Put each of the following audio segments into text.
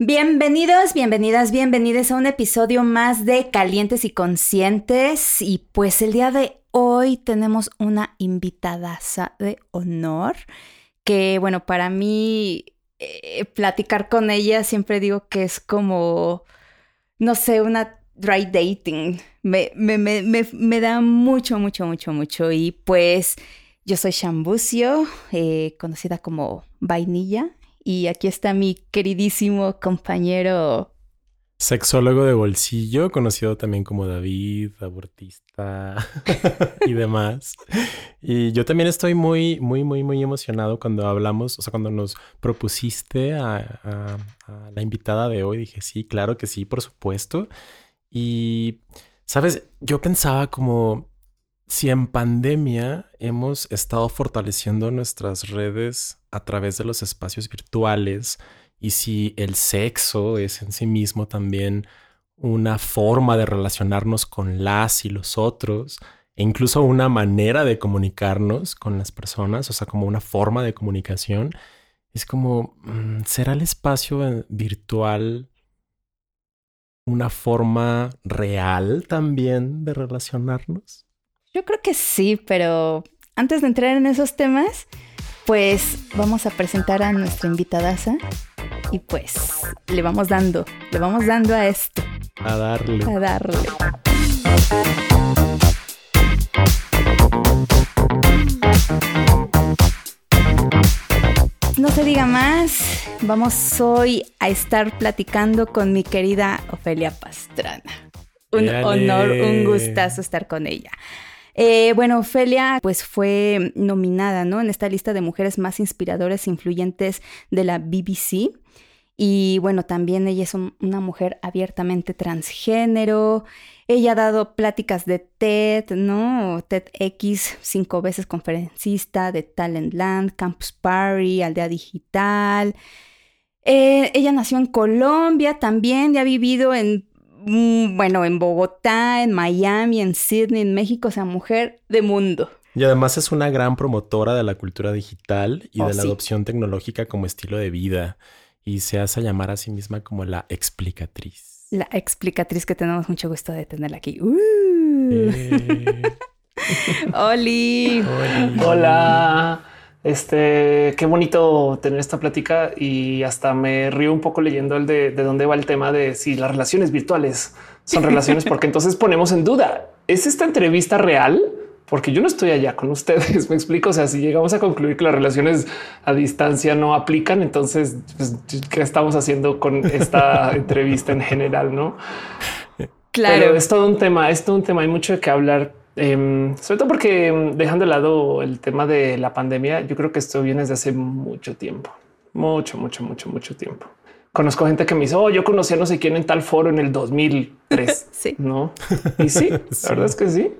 Bienvenidos, bienvenidas, bienvenidos a un episodio más de Calientes y Conscientes. Y pues el día de hoy tenemos una invitada de honor que, bueno, para mí eh, platicar con ella siempre digo que es como, no sé, una dry dating. Me, me, me, me da mucho, mucho, mucho, mucho. Y pues yo soy Shambucio, eh, conocida como Vainilla y aquí está mi queridísimo compañero. Sexólogo de bolsillo, conocido también como David, abortista y demás. Y yo también estoy muy, muy, muy, muy emocionado cuando hablamos, o sea, cuando nos propusiste a, la invitada de hoy. Dije, sí, claro que sí, por supuesto. Y, ¿sabes? Yo pensaba como si en pandemia hemos estado fortaleciendo nuestras redes a través de los espacios virtuales y si el sexo es en sí mismo también una forma de relacionarnos con las y los otros e incluso una manera de comunicarnos con las personas, o sea, como una forma de comunicación, es como, mm, ¿será el espacio virtual una forma real también de relacionarnos? Yo creo que sí, pero antes de entrar en esos temas, pues vamos a presentar a nuestra invitada y pues le vamos dando, le vamos dando a esto. A darle. A darle. No se diga más, vamos hoy a estar platicando con mi querida Ofelia Pastrana. Un honor, un gustazo estar con ella. Eh, bueno, Ofelia pues fue nominada, ¿no? En esta lista de mujeres más inspiradoras e influyentes de la BBC. Y bueno, también ella es una mujer abiertamente transgénero. Ella ha dado pláticas de TED, ¿no? TEDx, cinco veces conferencista de Talentland, Campus Party, Aldea Digital. Eh, ella nació en Colombia también y ha vivido en bueno, en Bogotá, en Miami, en Sydney, en México, o sea, mujer de mundo. Y además es una gran promotora de la cultura digital y oh, de la adopción tecnológica como estilo de vida. Y se hace llamar a sí misma como la explicatriz. La explicatriz que tenemos mucho gusto de tenerla aquí. ¡Uh! Eh. Oli. Hola. Este, qué bonito tener esta plática y hasta me río un poco leyendo el de, de dónde va el tema de si las relaciones virtuales son relaciones, porque entonces ponemos en duda, ¿es esta entrevista real? Porque yo no estoy allá con ustedes, me explico, o sea, si llegamos a concluir que las relaciones a distancia no aplican, entonces, pues, ¿qué estamos haciendo con esta entrevista en general? No? Claro. Pero es todo un tema, es todo un tema, hay mucho de qué hablar Em, sobre todo porque em, dejando de lado el tema de la pandemia, yo creo que esto viene desde hace mucho tiempo, mucho, mucho, mucho, mucho tiempo. Conozco gente que me dice, oh, yo conocí a no sé quién en tal foro en el 2003. sí. No. Y sí, la verdad es que sí.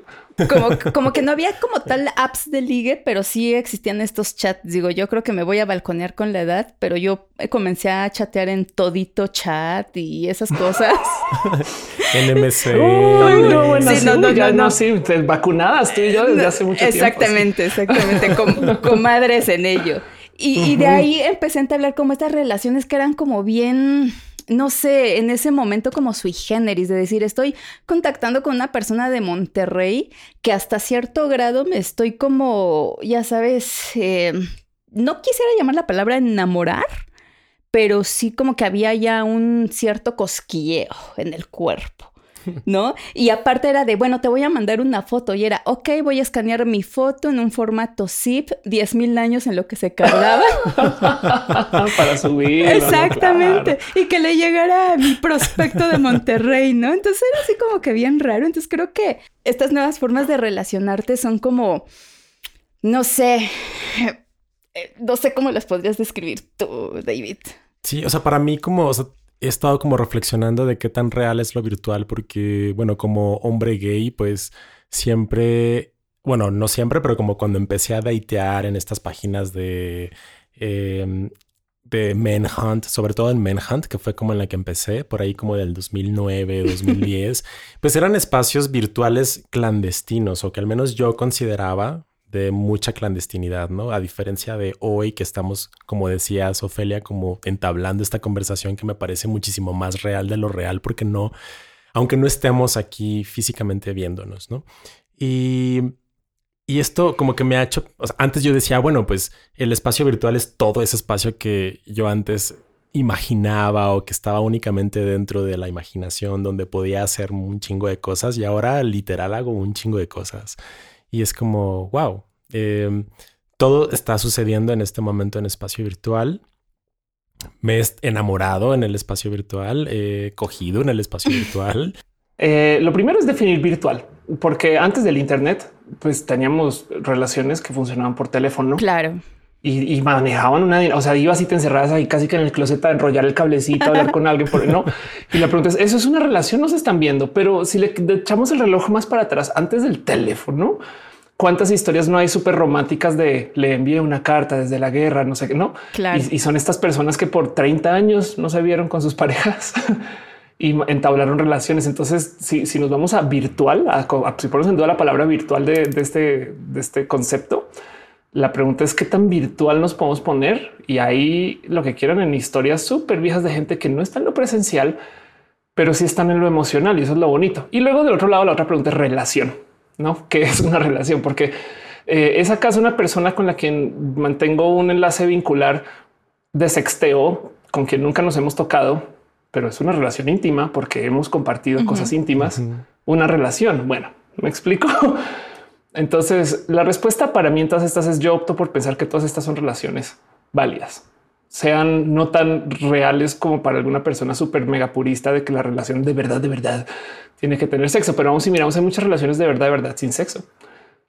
Como, como que no había como tal apps de ligue, pero sí existían estos chats. Digo, yo creo que me voy a balconear con la edad, pero yo comencé a chatear en todito chat y esas cosas. NMC. Uy, no, bueno, sí, no, no, no, no, sí, vacunadas tú y yo desde hace mucho tiempo. Exactamente, exactamente, con, comadres en ello. Y, y de ahí empecé a entablar como estas relaciones que eran como bien no sé, en ese momento como sui generis, de decir, estoy contactando con una persona de Monterrey que hasta cierto grado me estoy como, ya sabes, eh, no quisiera llamar la palabra enamorar, pero sí como que había ya un cierto cosquilleo en el cuerpo. ¿No? Y aparte era de, bueno, te voy a mandar una foto y era, ok, voy a escanear mi foto en un formato zip, 10 mil años en lo que se cargaba. Para subir. Exactamente. Y que le llegara a mi prospecto de Monterrey, ¿no? Entonces era así como que bien raro. Entonces creo que estas nuevas formas de relacionarte son como, no sé, eh, no sé cómo las podrías describir tú, David. Sí, o sea, para mí como, he estado como reflexionando de qué tan real es lo virtual, porque, bueno, como hombre gay, pues siempre, bueno, no siempre, pero como cuando empecé a datear en estas páginas de, eh, de Manhunt, sobre todo en Manhunt, que fue como en la que empecé, por ahí como del 2009, 2010, pues eran espacios virtuales clandestinos, o que al menos yo consideraba de mucha clandestinidad, ¿no? A diferencia de hoy que estamos, como decías, Ofelia, como entablando esta conversación que me parece muchísimo más real de lo real, porque no, aunque no estemos aquí físicamente viéndonos, ¿no? Y, y esto como que me ha hecho, antes yo decía, bueno, pues el espacio virtual es todo ese espacio que yo antes imaginaba o que estaba únicamente dentro de la imaginación donde podía hacer un chingo de cosas y ahora literal hago un chingo de cosas. Y es como, wow, em, todo está sucediendo en este momento en espacio virtual. Me he enamorado en el espacio virtual, he cogido en el espacio virtual. Eh, lo primero es definir virtual, porque antes del Internet, pues teníamos relaciones que funcionaban por teléfono. Claro y, manejaban una, o sea, ibas y te encerrabas ahí casi que en el closet a enrollar el cablecito, a hablar con alguien, por no. Y la pregunta es: eso es una relación, no se están viendo, pero si le echamos el reloj más para atrás, antes del teléfono, cuántas historias no hay súper románticas de le envié una carta desde la guerra, no sé qué, no? Claro. Y, son estas personas que por 30 años no se vieron con sus parejas y entablaron relaciones. Entonces, si, si nos vamos a virtual, a, si ponemos en duda la palabra virtual de, de este, de este concepto, la pregunta es qué tan virtual nos podemos poner y ahí lo que quieran en historias súper viejas de gente que no está en lo presencial, pero sí están en lo emocional y eso es lo bonito. Y luego del otro lado, la otra pregunta es relación, no? ¿Qué es una relación? Porque eh, es acaso una persona con la que mantengo un enlace vincular de sexteo con quien nunca nos hemos tocado, pero es una relación íntima porque hemos compartido cosas íntimas, una relación. Bueno, me explico. Entonces, la respuesta para mí en todas estas es yo opto por pensar que todas estas son relaciones válidas, sean no tan reales como para alguna persona súper mega purista de que la relación de verdad, de verdad tiene que tener sexo. Pero vamos, si miramos, hay muchas relaciones de verdad, de verdad sin sexo.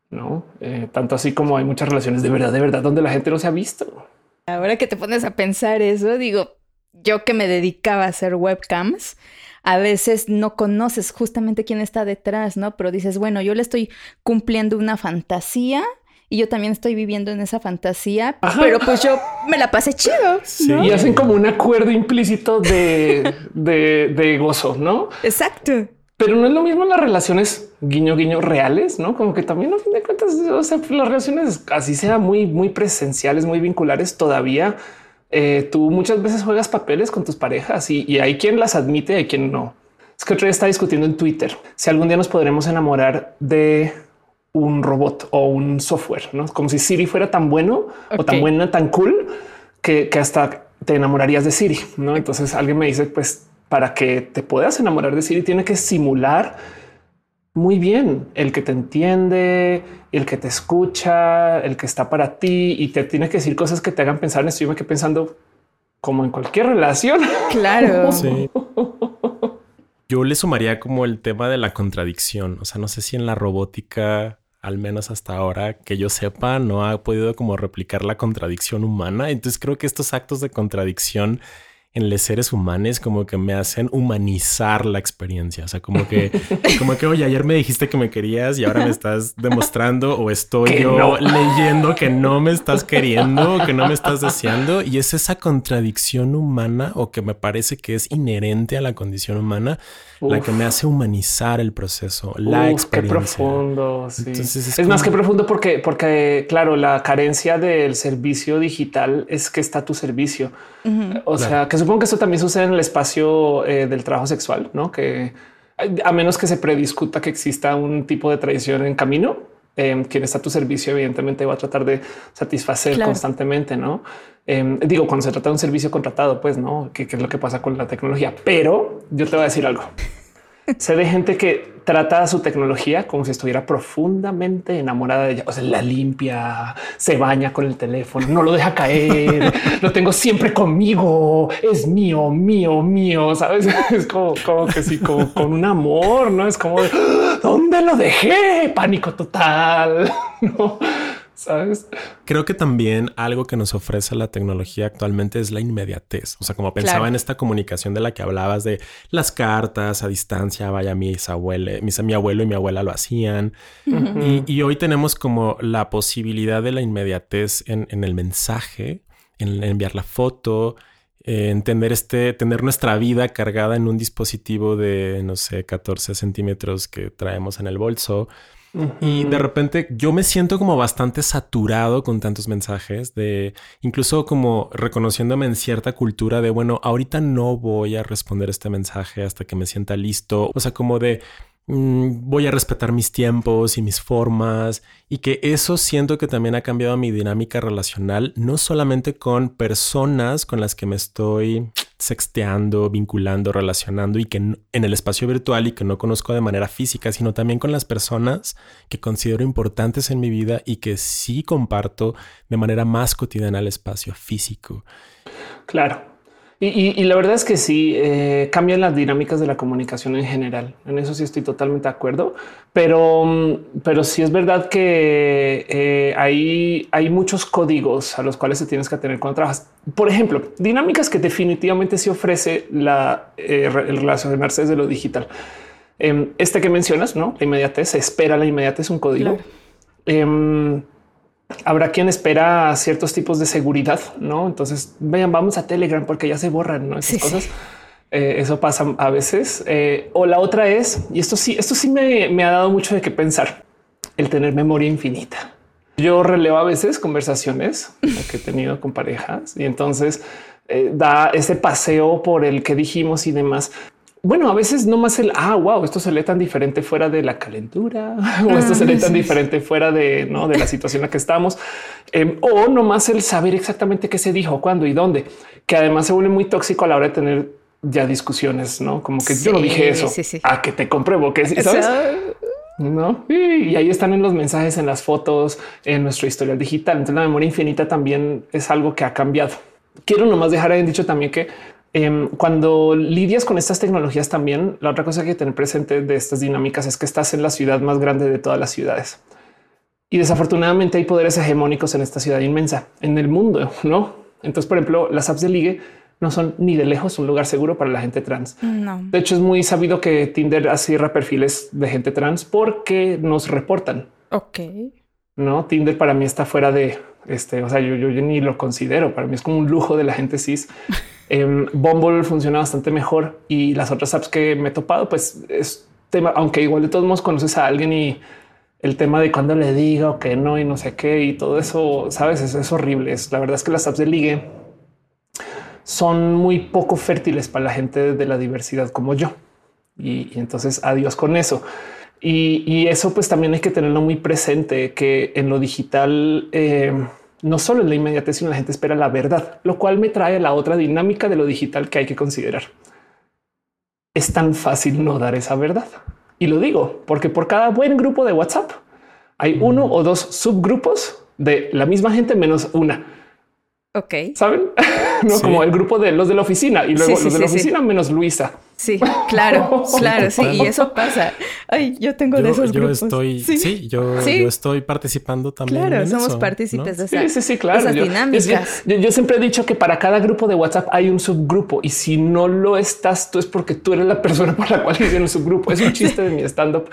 No eh, tanto así como hay muchas relaciones de verdad, de verdad, donde la gente no se ha visto. Ahora que te pones a pensar eso, digo, yo que me dedicaba a hacer webcams, a veces no conoces justamente quién está detrás, ¿no? Pero dices, bueno, yo le estoy cumpliendo una fantasía y yo también estoy viviendo en esa fantasía, pero pues yo me la pasé chido. Y hacen como un acuerdo implícito de, de, gozo, ¿no? Exacto. Pero no es lo mismo las relaciones guiño guiño reales, ¿no? Como que también a fin de cuentas, o sea, las relaciones así sea muy, muy presenciales, muy vinculares todavía eh, tú muchas veces juegas papeles con tus parejas y, hay quien las admite y hay quien no. Es que otro día está discutiendo en Twitter si algún día nos podremos enamorar de un robot o un software, ¿no? Como si Siri fuera tan bueno o tan buena, tan cool que, que hasta te enamorarías de Siri, ¿no? Entonces alguien me dice, pues para que te puedas enamorar de Siri tiene que simular muy bien el que te entiende, el que te escucha, el que está para ti y te tiene que decir cosas que te hagan pensar en esto. Yo me quedé pensando como en cualquier relación. Claro. Yo le sumaría como el tema de la contradicción. O sea, no sé si en la robótica, al menos hasta ahora, que yo sepa, no ha podido como replicar la contradicción humana. Entonces creo que estos actos de contradicción en los seres humanos como que me hacen humanizar la experiencia. O sea, como que, como que, oye, ayer me dijiste que me querías y ahora me estás demostrando o estoy yo leyendo que no me estás queriendo o que no me estás deseando. Y es esa contradicción humana o que me parece que es inherente a la condición humana la que me hace humanizar el proceso, la experiencia. Qué profundo. Sí. es, más que profundo porque, porque, claro, la carencia del servicio digital es que está tu servicio. O sea, que supongo que esto también sucede en el espacio eh, del trabajo sexual, no que a menos que se prediscuta que exista un tipo de tradición en camino, eh, quien está a tu servicio, evidentemente va a tratar de satisfacer constantemente, no? Em, digo, cuando se trata de un servicio contratado, pues no, ¿Qué, es lo que pasa con la tecnología. Pero yo te voy a decir algo. Sé de gente que trata su tecnología como si estuviera profundamente enamorada de ella. O sea, la limpia, se baña con el teléfono, no lo deja caer, lo tengo siempre conmigo, es mío, mío, mío. Sabes? Es como, como que sí, como con un amor, no es como dónde lo dejé, pánico total. No ¿sabes? Creo que también algo que nos ofrece la tecnología actualmente es la inmediatez. O sea, como pensaba en esta comunicación de la que hablabas de las cartas a distancia, vaya, mis abuelos, mis, mi abuelo y mi abuela lo hacían. y, hoy tenemos como la posibilidad de la inmediatez en, el mensaje, en, enviar la foto, en tener este, tener nuestra vida cargada en un dispositivo de, no sé, 14 centímetros que traemos en el bolso Y de repente yo me siento como bastante saturado con tantos mensajes, de incluso como reconociéndome en cierta cultura de, bueno, ahorita no voy a responder este mensaje hasta que me sienta listo. O sea, como de, Mm, voy a respetar mis tiempos y mis formas y que eso siento que también ha cambiado mi dinámica relacional, no solamente con personas con las que me estoy sexteando, vinculando, relacionando y que en el espacio virtual y que no conozco de manera física, sino también con las personas que considero importantes en mi vida y que sí comparto de manera más cotidiana el espacio físico. Claro, y, la verdad es que sí, eh, cambian las dinámicas de la comunicación en general. En eso sí estoy totalmente de acuerdo. Pero, mm, pero sí es verdad que eh, hay, hay muchos códigos a los cuales se tienes que tener cuando trabajas. Por ejemplo, dinámicas que definitivamente se ofrece la, eh, el relacionarse desde lo digital. Em, este que mencionas, ¿no? La inmediatez, se espera la inmediatez, un código. Em, habrá quien espera ciertos tipos de seguridad, no? Entonces vean, vamos a Telegram porque ya se borran ¿no? esas cosas. Eh, eso pasa a veces. Eh, o la otra es, y esto sí, esto sí me, ha dado mucho de qué pensar, el tener memoria infinita. Yo relevo a veces conversaciones que he tenido con parejas y entonces eh, da ese paseo por el que dijimos y demás. Bueno, a veces no más el ah, wow, esto se lee tan diferente fuera de la calentura o esto se lee tan diferente fuera de, ¿no? de la situación en la que estamos em, o no más el saber exactamente qué se dijo, cuándo y dónde, que además se vuelve muy tóxico a la hora de tener ya discusiones, no como que yo no dije eso a que te compruebo que sabes. No, y ahí están en los mensajes, en las fotos, en nuestro historial digital. Entonces, la memoria infinita también es algo que ha cambiado. Quiero nomás dejar ahí dicho también que Em, cuando lidias con estas tecnologías también, la otra cosa que hay que tener presente de estas dinámicas es que estás en la ciudad más grande de todas las ciudades. Y desafortunadamente hay poderes hegemónicos en esta ciudad inmensa, en el mundo, ¿no? Entonces, por ejemplo, las apps de ligue no son ni de lejos un lugar seguro para la gente trans. De hecho, es muy sabido que Tinder cierra perfiles de gente trans porque nos reportan. Ok. No, Tinder para mí está fuera de este, o sea, yo, yo, ni lo considero. Para mí es como un lujo de la gente cis. Eh, Bumble funciona bastante mejor y las otras apps que me he topado, pues es tema, aunque igual de todos modos conoces a alguien y el tema de cuando le diga o que no y no sé qué y todo eso, sabes, es, es horrible. Es, la verdad es que las apps de ligue son muy poco fértiles para la gente de la diversidad como yo. Y, entonces adiós con eso. Y, eso pues también hay que tenerlo muy presente, que en lo digital eh, no solo en la inmediatez, sino la gente espera la verdad, lo cual me trae a la otra dinámica de lo digital que hay que considerar. Es tan fácil no dar esa verdad. Y lo digo porque por cada buen grupo de WhatsApp hay uno o dos subgrupos de la misma gente menos una. Ok. Saben? no como el grupo de los de la oficina y luego los de la oficina menos Luisa. Sí, claro, claro, sí, y eso pasa. Ay, yo tengo de esos yo Estoy, sí, yo, yo, estoy participando también. Claro, somos partícipes de esas, sí, sí, claro. esas dinámicas. Yo, siempre he dicho que para cada grupo de WhatsApp hay un subgrupo y si no lo estás, tú es porque tú eres la persona por la cual hicieron el subgrupo. Es un chiste de mi stand up,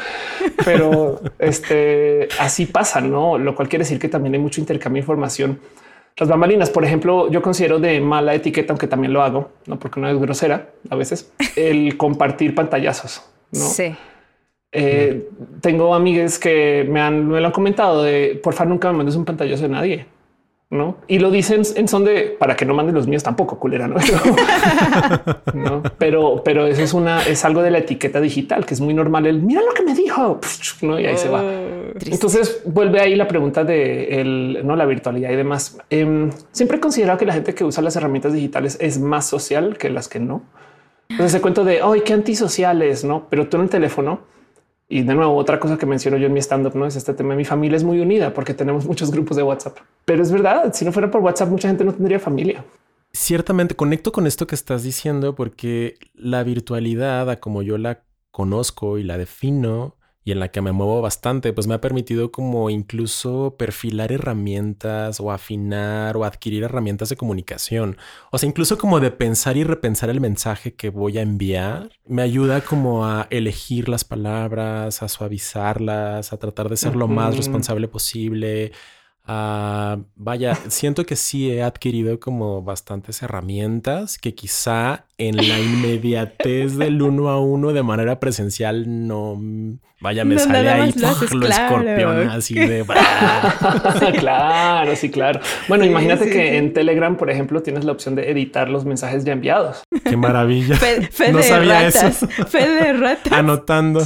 pero este así pasa, no? Lo cual quiere decir que también hay mucho intercambio de información las bambalinas, por ejemplo, yo considero de mala etiqueta, aunque también lo hago, no porque no es grosera a veces, el compartir pantallazos. ¿no? Sí. Eh, tengo amigas que me han, me lo han comentado de por favor nunca me mandes un pantallazo de nadie. ¿No? Y lo dicen en son de para que no manden los míos tampoco, culera, ¿no? ¿no? Pero, pero eso es una, es algo de la etiqueta digital que es muy normal. El mira lo que me dijo, ¿no? Y ahí se va. Oh, Entonces vuelve ahí la pregunta de el, no la virtualidad y demás. Em, siempre he considerado que la gente que usa las herramientas digitales es más social que las que no. Entonces se cuento de hoy qué antisociales, no? Pero tú en el teléfono y de nuevo, otra cosa que menciono yo en mi stand up no es este tema. Mi familia es muy unida porque tenemos muchos grupos de WhatsApp, pero es verdad. Si no fuera por WhatsApp, mucha gente no tendría familia. Ciertamente conecto con esto que estás diciendo porque la virtualidad, a como yo la conozco y la defino, y en la que me muevo bastante, pues me ha permitido como incluso perfilar herramientas o afinar o adquirir herramientas de comunicación. O sea, incluso como de pensar y repensar el mensaje que voy a enviar. Me ayuda como a elegir las palabras, a suavizarlas, a tratar de ser lo más responsable posible. vaya, siento que sí he adquirido como bastantes herramientas que quizá en la inmediatez del uno a uno de manera presencial no vaya me sale ahí lo, escorpión así de claro sí claro. Bueno imagínate que en Telegram por ejemplo tienes la opción de editar los mensajes ya enviados. Qué maravilla no sabía eso. fe de ratas. Anotando.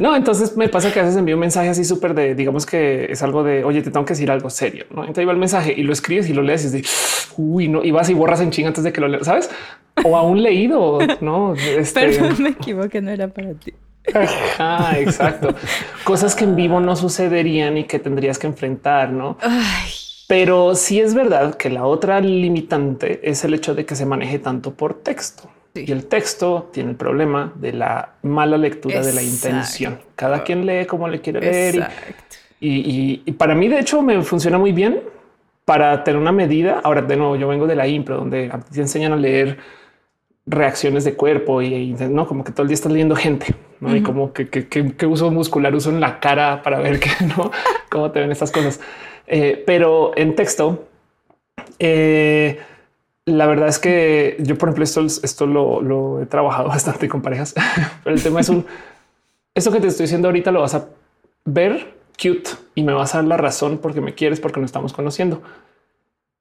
No entonces me pasa que a veces envío un mensaje así súper de digamos que es algo de oye te tengo que decir algo serio no entonces va el mensaje y lo escribes y lo lees y dices uy no y vas y borras en ching antes de que lo leas sabes o aún leído, ¿no? Este... Perdón, me equivoqué, no era para ti. Ah, exacto. Cosas que en vivo no sucederían y que tendrías que enfrentar, ¿no? Pero sí es verdad que la otra limitante es el hecho de que se maneje tanto por texto. Y el texto tiene el problema de la mala lectura de la intención. Cada quien lee como le quiere leer. Y, y, para mí, de hecho, me funciona muy bien para tener una medida. Ahora, de nuevo, yo vengo de la impro, donde te enseñan a leer reacciones de cuerpo y, no como que todo el día estás leyendo gente ¿no? y como que, que, uso muscular uso en la cara para ver que no cómo te ven estas cosas. Eh, pero en texto, eh, la verdad es que yo, por ejemplo, esto, esto lo, he trabajado bastante con parejas, pero el tema es un esto que te estoy diciendo ahorita lo vas a ver cute y me vas a dar la razón porque me quieres, porque nos estamos conociendo.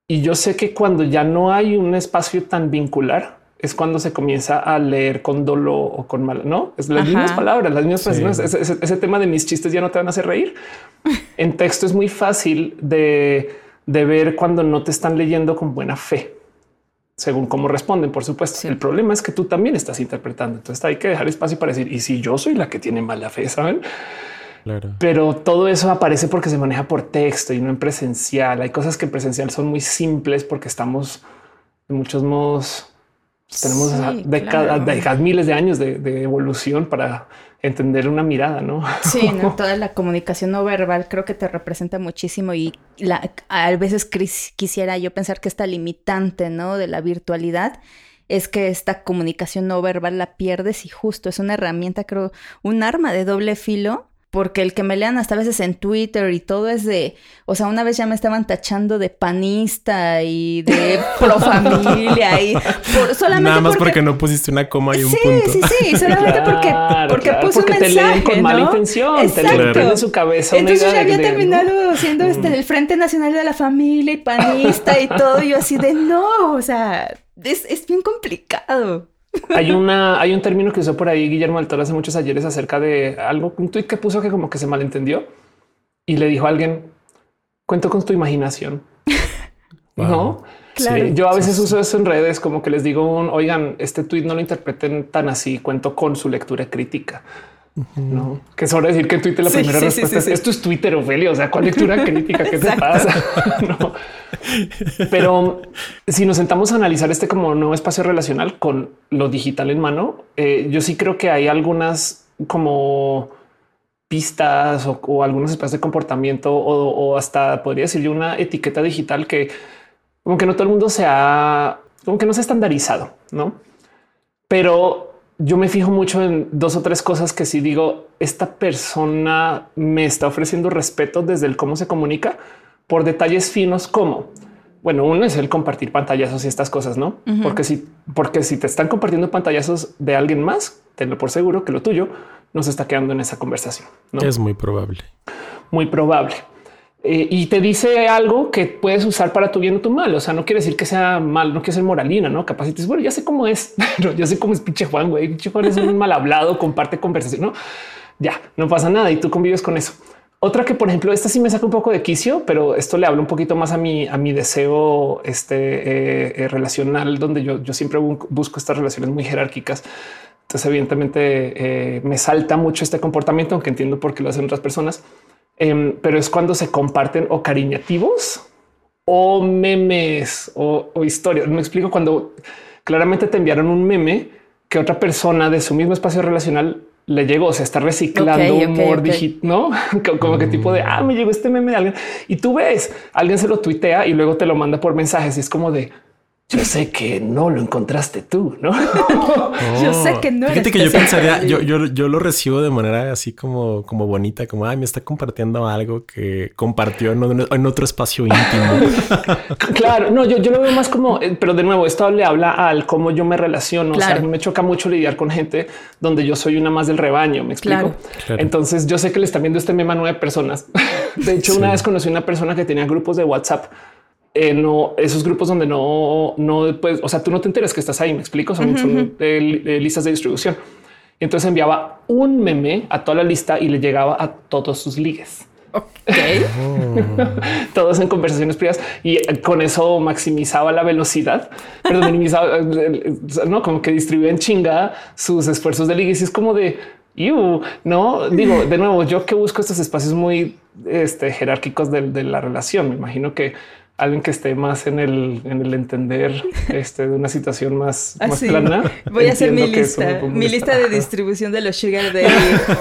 Y yo sé que cuando ya no hay un espacio tan vincular, es cuando se comienza a leer con dolo o con mal, no es las mismas palabras, las mismas personas. Ese, tema de mis chistes ya no te van a hacer reír. en texto es muy fácil de, ver cuando no te están leyendo con buena fe, según cómo responden. Por supuesto, el problema es que tú también estás interpretando. Entonces hay que dejar espacio para decir y si yo soy la que tiene mala fe, saben? Claro. Pero todo eso aparece porque se maneja por texto y no en presencial. Hay cosas que en presencial son muy simples porque estamos en muchos modos tenemos décadas, miles de años de, evolución para entender una mirada, ¿no? Sí, toda la comunicación no verbal creo que te representa muchísimo y la, a veces quisiera yo pensar que esta limitante, ¿no? De la virtualidad es que esta comunicación no verbal la pierdes y justo es una herramienta, creo, un arma de doble filo porque el que me lean hasta veces en Twitter y todo es de, o sea, una vez ya me estaban tachando de panista y de pro familia y solamente nada más porque, no pusiste una coma y un punto. Sí, sí, sí, solamente porque porque puse un mensaje, te leen con mala intención, Exacto. te en su cabeza. Entonces ya había terminado siendo este el Frente Nacional de la Familia y panista y todo, y yo así de no, o sea, es, es bien complicado. Hay una, hay un término que usó por ahí Guillermo del Toro hace muchos ayeres acerca de algo, un tuit que puso que como que se malentendió y le dijo a alguien, cuento con tu imaginación. No, claro. yo a veces uso eso en redes, como que les digo, oigan, este tuit no lo interpreten tan así, cuento con su lectura crítica. No, que sobre decir que en Twitter la primera respuesta es esto es Twitter, Ophelia. O sea, ¿cuál lectura crítica? ¿Qué te pasa? no. Pero si nos sentamos a analizar este como nuevo espacio relacional con lo digital en mano, eh, yo sí creo que hay algunas como pistas o, algunos espacios de comportamiento o, hasta podría decir yo una etiqueta digital que como que no todo el mundo se ha, como que no se ha estandarizado, no? Pero yo me fijo mucho en dos o tres cosas que si digo, esta persona me está ofreciendo respeto desde el cómo se comunica por detalles finos como, bueno, uno es el compartir pantallazos y estas cosas, ¿no? Porque si, porque si te están compartiendo pantallazos de alguien más, tenlo por seguro que lo tuyo no se está quedando en esa conversación. ¿no? Es muy probable. Muy probable. Eh, y te dice algo que puedes usar para tu bien o tu mal. O sea, no quiere decir que sea mal, no quiere ser moralina, no capaz. Y bueno, ya sé cómo es, pero ya sé cómo es pinche Juan. Güey, pinche Juan es un mal hablado, comparte conversación. No, ya no pasa nada y tú convives con eso. Otra que, por ejemplo, esta sí me saca un poco de quicio, pero esto le habla un poquito más a mi, a mi deseo este, eh, eh, relacional, donde yo, yo siempre busco estas relaciones muy jerárquicas. Entonces, evidentemente, me salta mucho este comportamiento, aunque entiendo por qué lo hacen otras personas Em, pero es cuando se comparten o cariñativos o memes o, historias. Me explico cuando claramente te enviaron un meme que otra persona de su mismo espacio relacional le llegó, o sea, está reciclando humor digital, no como que tipo de ah, me llegó este meme de alguien y tú ves, alguien se lo tuitea y luego te lo manda por mensajes y es como de yo sé que no lo encontraste tú, ¿no? yo sé que no. Fíjate que yo pensaría, yo, yo, yo, lo recibo de manera así como, como bonita, como, ay, me está compartiendo algo que compartió en, otro espacio íntimo. claro, no, yo, yo lo veo más como, eh, pero de nuevo, esto le habla al cómo yo me relaciono. O sea, a mí me choca mucho lidiar con gente donde yo soy una más del rebaño, me explico. Entonces yo sé que le están viendo este meme a nueve personas. De hecho, una vez conocí una persona que tenía grupos de WhatsApp eh, no esos grupos donde no, no puedes, o sea, tú no te enteras que estás ahí. Me explico. Son, listas de distribución. Y entonces enviaba un meme a toda la lista y le llegaba a todos sus ligues. Okay. Todos en conversaciones privadas y con eso maximizaba la velocidad, pero minimizaba, no como que distribuía en chinga sus esfuerzos de ligue. Y es como de you, no digo de nuevo, yo que busco estos espacios muy este, jerárquicos de, de la relación. Me imagino que alguien que esté más en el, en el entender este, de una situación más, ah, más plana. Voy a hacer mi lista, mi lista de distribución de los sugar de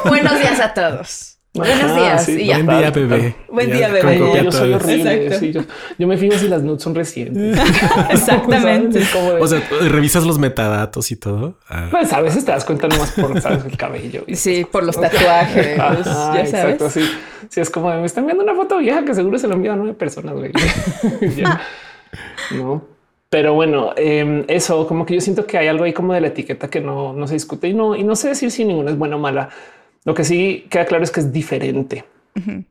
Buenos días a todos. Buenos días. Buen día, bebé. Buen día, bebé. yo soy horrible. yo, me fijo si las nudes son recientes. Exactamente. o sea, revisas los metadatos y todo. Ah. Pues a veces te das cuenta nomás por ¿sabes? el cabello. Sí, por los tatuajes. ya sabes. Exacto. Sí. sí, es como me están viendo una foto vieja que seguro se lo envían a nueve personas. Güey. no. Pero bueno, em, eso como que yo siento que hay algo ahí como de la etiqueta que no, no se discute y no, y no sé decir si ninguna es buena o mala lo que sí queda claro es que es diferente.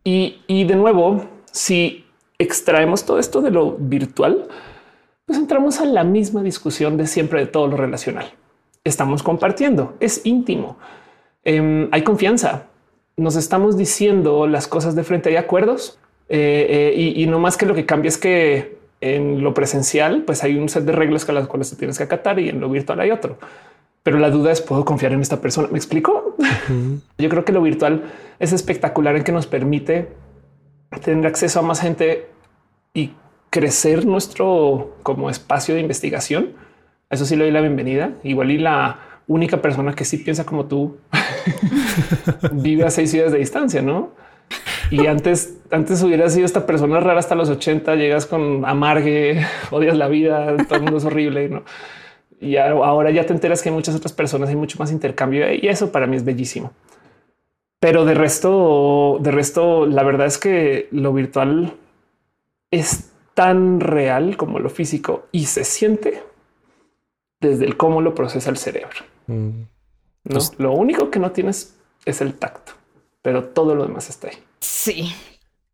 y, de nuevo, si extraemos todo esto de lo virtual, pues entramos a la misma discusión de siempre de todo lo relacional. Estamos compartiendo, es íntimo, em, hay confianza, nos estamos diciendo las cosas de frente, hay acuerdos eh, eh, y, y, no más que lo que cambia es que en lo presencial, pues hay un set de reglas con las cuales te tienes que acatar y en lo virtual hay otro pero la duda es puedo confiar en esta persona. Me explico. Yo creo que lo virtual es espectacular en que nos permite tener acceso a más gente y crecer nuestro como espacio de investigación. Eso sí le doy la bienvenida. Igual y la única persona que sí piensa como tú vive a seis ciudades de distancia, no? Y antes, antes hubiera sido esta persona rara hasta los 80, llegas con amargue, odias la vida, todo el mundo es horrible, ¿no? Y ahora ya te enteras que hay muchas otras personas, hay mucho más intercambio y eso para mí es bellísimo. Pero de resto, de resto, la verdad es que lo virtual es tan real como lo físico y se siente desde el cómo lo procesa el cerebro. Mm. No, pues lo único que no tienes es el tacto, pero todo lo demás está ahí. Sí.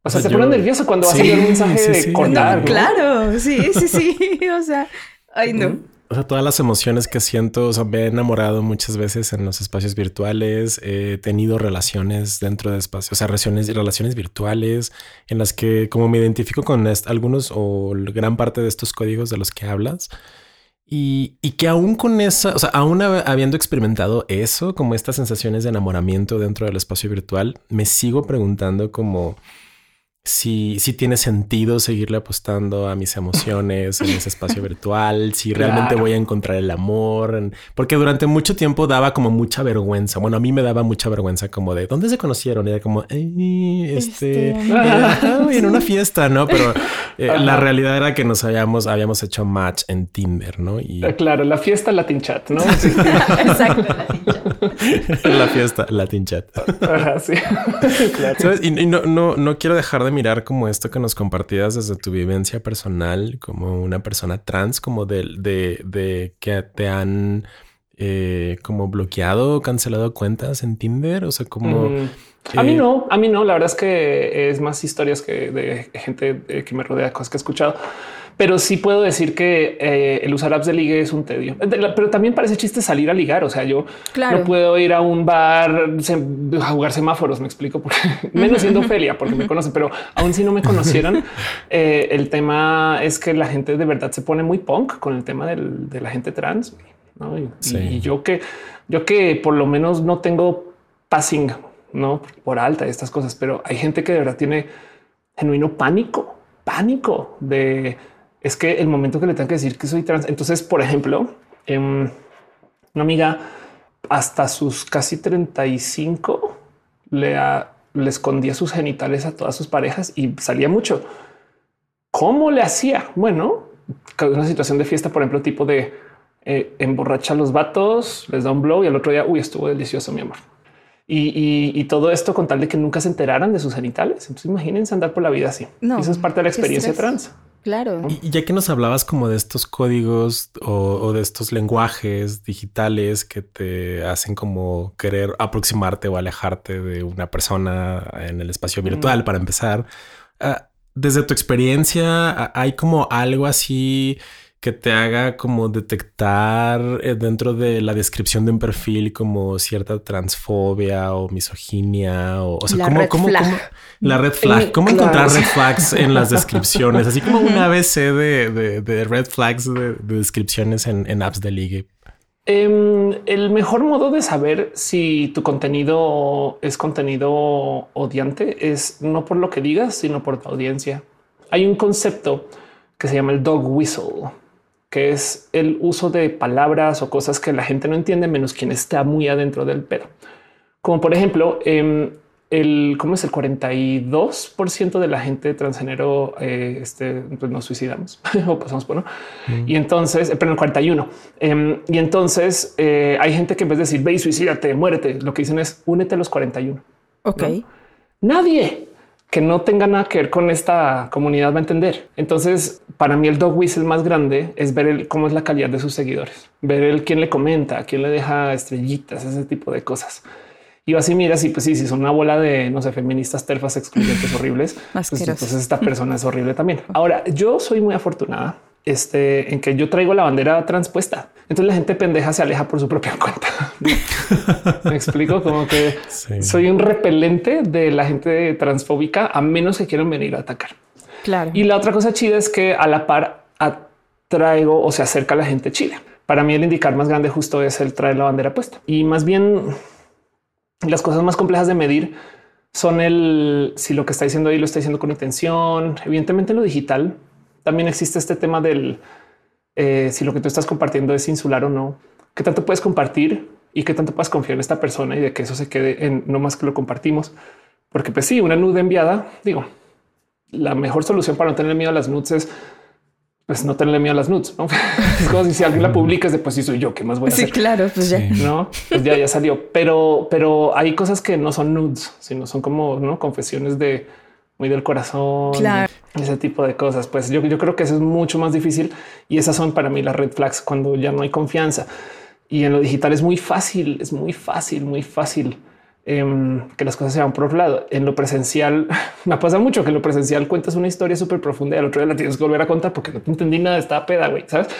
O sea, se pone nervioso cuando vas a un mensaje de cortar. claro, sí, sí, sí. o sea, ay, no. O sea, todas las emociones que siento, o sea, me he enamorado muchas veces en los espacios virtuales, he tenido relaciones dentro de espacios, o sea, relaciones, relaciones virtuales en las que como me identifico con algunos o gran parte de estos códigos de los que hablas. Y, y que aún con esa, o sea, aún habiendo experimentado eso, como estas sensaciones de enamoramiento dentro del espacio virtual, me sigo preguntando como si, si tiene sentido seguirle apostando a mis emociones en ese espacio virtual, si realmente voy a encontrar el amor, porque durante mucho tiempo daba como mucha vergüenza. Bueno, a mí me daba mucha vergüenza como de dónde se conocieron. Y era como, este, este en una fiesta, no? Pero eh, la realidad era que nos habíamos, habíamos hecho match en Tinder, no? Y ah, claro, la fiesta Latin Chat, no? Exacto. La fiesta Latin Chat. sí. Y, no, no, no quiero dejar de mirar como esto que nos compartías desde tu vivencia personal, como una persona trans, como de, de, que te han eh, como bloqueado, cancelado cuentas en Tinder, o sea, como... A mí eh, no, a mí no, la verdad es que es más historias que de gente eh, que me rodea, cosas que he escuchado pero sí puedo decir que eh, el usar apps de ligue es un tedio. Pero también parece chiste salir a ligar. O sea, yo no puedo ir a un bar a jugar semáforos. Me explico, porque menos siendo Felia, porque me conocen, pero aún si no me conocieran, eh, el tema es que la gente de verdad se pone muy punk con el tema de la gente trans. Y, yo que yo que por lo menos no tengo passing, no por alta y estas cosas, pero hay gente que de verdad tiene genuino pánico, pánico de es que el momento que le tengo que decir que soy trans, entonces, por ejemplo, em, una amiga hasta sus casi 35 le, le escondía sus genitales a todas sus parejas y salía mucho. ¿Cómo le hacía? Bueno, una situación de fiesta, por ejemplo, tipo de eh, emborracha a los vatos, les da un blow y al otro día, uy, estuvo delicioso, mi amor. Y, todo esto con tal de que nunca se enteraran de sus genitales. Entonces imagínense andar por la vida así. No, Eso es parte de la experiencia trans. Claro. Y ya que nos hablabas como de estos códigos o, de estos lenguajes digitales que te hacen como querer aproximarte o alejarte de una persona en el espacio virtual para empezar, ah, desde tu experiencia, ¿hay como algo así que te haga como detectar eh, dentro de la descripción de un perfil como cierta transfobia o misoginia o, sea, la red flag. la red flag, cómo encontrar red flags en las descripciones, así como un ABC de, de, red flags de, descripciones en, en, apps de ligue. Em, el mejor modo de saber si tu contenido es contenido odiante es no por lo que digas, sino por tu audiencia. Hay un concepto que se llama el dog whistle que es el uso de palabras o cosas que la gente no entiende, menos quien está muy adentro del pedo. Como por ejemplo, em, el cómo es el 42 de la gente transgénero eh, este, pues nos suicidamos o pasamos por no. Mm. Y entonces, eh, pero el 41. Em, y entonces eh, hay gente que en vez de decir ve y suicídate, muérete, lo que dicen es únete a los 41. Ok. Nadie que no tenga nada que ver con esta comunidad va a entender. Entonces, para mí el dog whistle más grande es ver cómo es la calidad de sus seguidores, ver el quién le comenta, quién le deja estrellitas, ese tipo de cosas. Y así mira, si pues sí, si son una bola de no sé, feministas, terfas, excluyentes, horribles, pues, entonces esta persona es horrible también. Ahora, yo soy muy afortunada este, en que yo traigo la bandera transpuesta. Entonces la gente pendeja se aleja por su propia cuenta. Me explico como que soy un repelente de la gente transfóbica a menos que quieran venir a atacar. Claro. Y la otra cosa chida es que a la par atraigo o se acerca a la gente chile. Para mí el indicar más grande justo es el traer la bandera puesta y más bien las cosas más complejas de medir son el si lo que está diciendo ahí lo está diciendo con intención. Evidentemente en lo digital también existe este tema del eh, si lo que tú estás compartiendo es insular o no, qué tanto puedes compartir y qué tanto puedes confiar en esta persona y de que eso se quede en no más que lo compartimos. Porque pues sí, una nude enviada, digo, la mejor solución para no tener miedo a las nudes es pues no tenerle miedo a las nudes. ¿no? es como si, alguien la publica es de pues si soy yo, ¿qué más voy a hacer? Sí, claro, pues ya. No, pues ya, ya salió. Pero, pero hay cosas que no son nudes, sino son como ¿no? confesiones de muy del corazón, ese tipo de cosas. Pues yo, yo creo que eso es mucho más difícil y esas son para mí las red flags cuando ya no hay confianza. Y en lo digital es muy fácil, es muy fácil, muy fácil em, que las cosas se van por otro lado. En lo presencial me pasa mucho que en lo presencial cuentas una historia súper profunda y al otro día la tienes que volver a contar porque no te entendí nada de esta peda, güey, ¿sabes?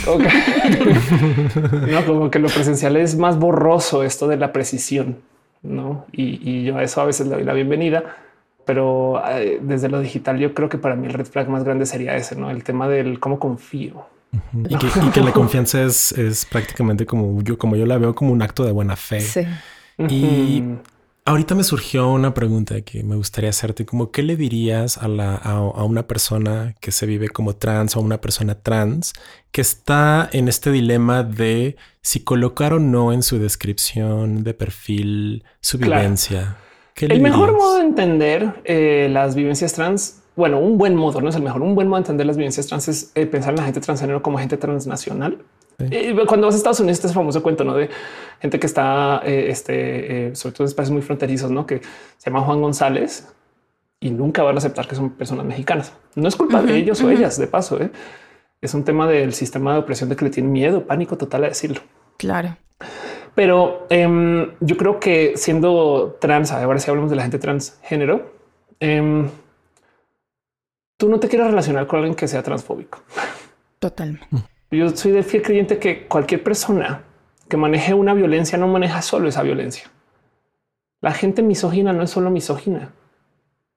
no, como que lo presencial es más borroso esto de la precisión, ¿no? Y, y yo a eso a veces le doy la bienvenida pero eh, desde lo digital yo creo que para mí el red flag más grande sería ese, ¿no? El tema del cómo confío. y, que, la confianza es, es, prácticamente como yo, como yo la veo como un acto de buena fe. Sí. Y ahorita me surgió una pregunta que me gustaría hacerte, como qué le dirías a, la, a, una persona que se vive como trans o a una persona trans que está en este dilema de si colocar o no en su descripción de perfil su vivencia. El mejor modo de entender eh, las vivencias trans, bueno, un buen modo, no es el mejor, un buen modo de entender las vivencias trans es eh, pensar en la gente transgénero como gente transnacional. Eh, cuando vas a Estados Unidos, este famoso cuento ¿no? de gente que está, este, sobre todo en espacios muy fronterizos, ¿no? que se llama Juan González y nunca van a aceptar que son personas mexicanas. No es culpa de ellos o ellas, de paso. Es un tema del sistema de opresión de que le tienen miedo, pánico total a decirlo. Claro. Pero em, yo creo que siendo trans, ahora si hablamos de la gente transgénero, eh, tú no te quieres relacionar con alguien que sea transfóbico. Totalmente. Yo soy de fiel creyente que cualquier persona que maneje una violencia no maneja solo esa violencia. La gente misógina no es solo misógina.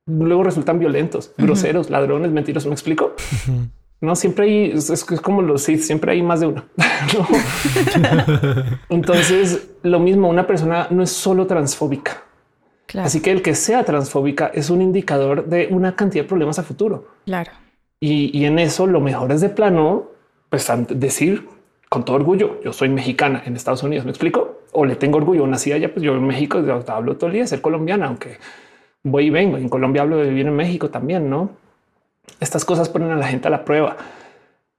Luego resultan violentos, groseros, ladrones, mentirosos. ¿Me explico? No siempre hay, es, como los Sith, siempre hay más de uno. Entonces, lo mismo, una persona no es solo transfóbica. Así que el que sea transfóbica es un indicador de una cantidad de problemas a futuro. Claro. Y, en eso lo mejor es de plano, pues decir con todo orgullo, yo soy mexicana en Estados Unidos, ¿me explico? O le tengo orgullo, nací allá, pues yo en México hablo todo el día, ser colombiana, aunque voy y vengo. En Colombia hablo de vivir en México también, ¿no? Estas cosas ponen a la gente a la prueba.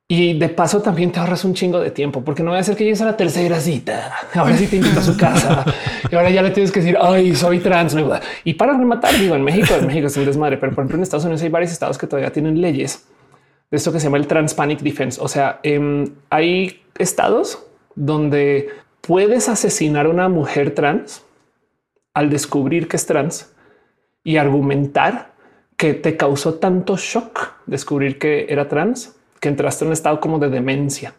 Y de paso también te ahorras un chingo de tiempo, porque no voy a hacer que llegues a la tercera cita. Ahora sí te invito a su casa y ahora ya le tienes que decir, ay, soy trans. Y para rematar, digo, en México, en México es un desmadre, pero por ejemplo en Estados Unidos hay varios estados que todavía tienen leyes de esto que se llama el Trans Panic Defense. O sea, em, hay estados donde puedes asesinar a una mujer trans al descubrir que es trans y argumentar que te causó tanto shock descubrir que era trans que entraste en un estado como de demencia.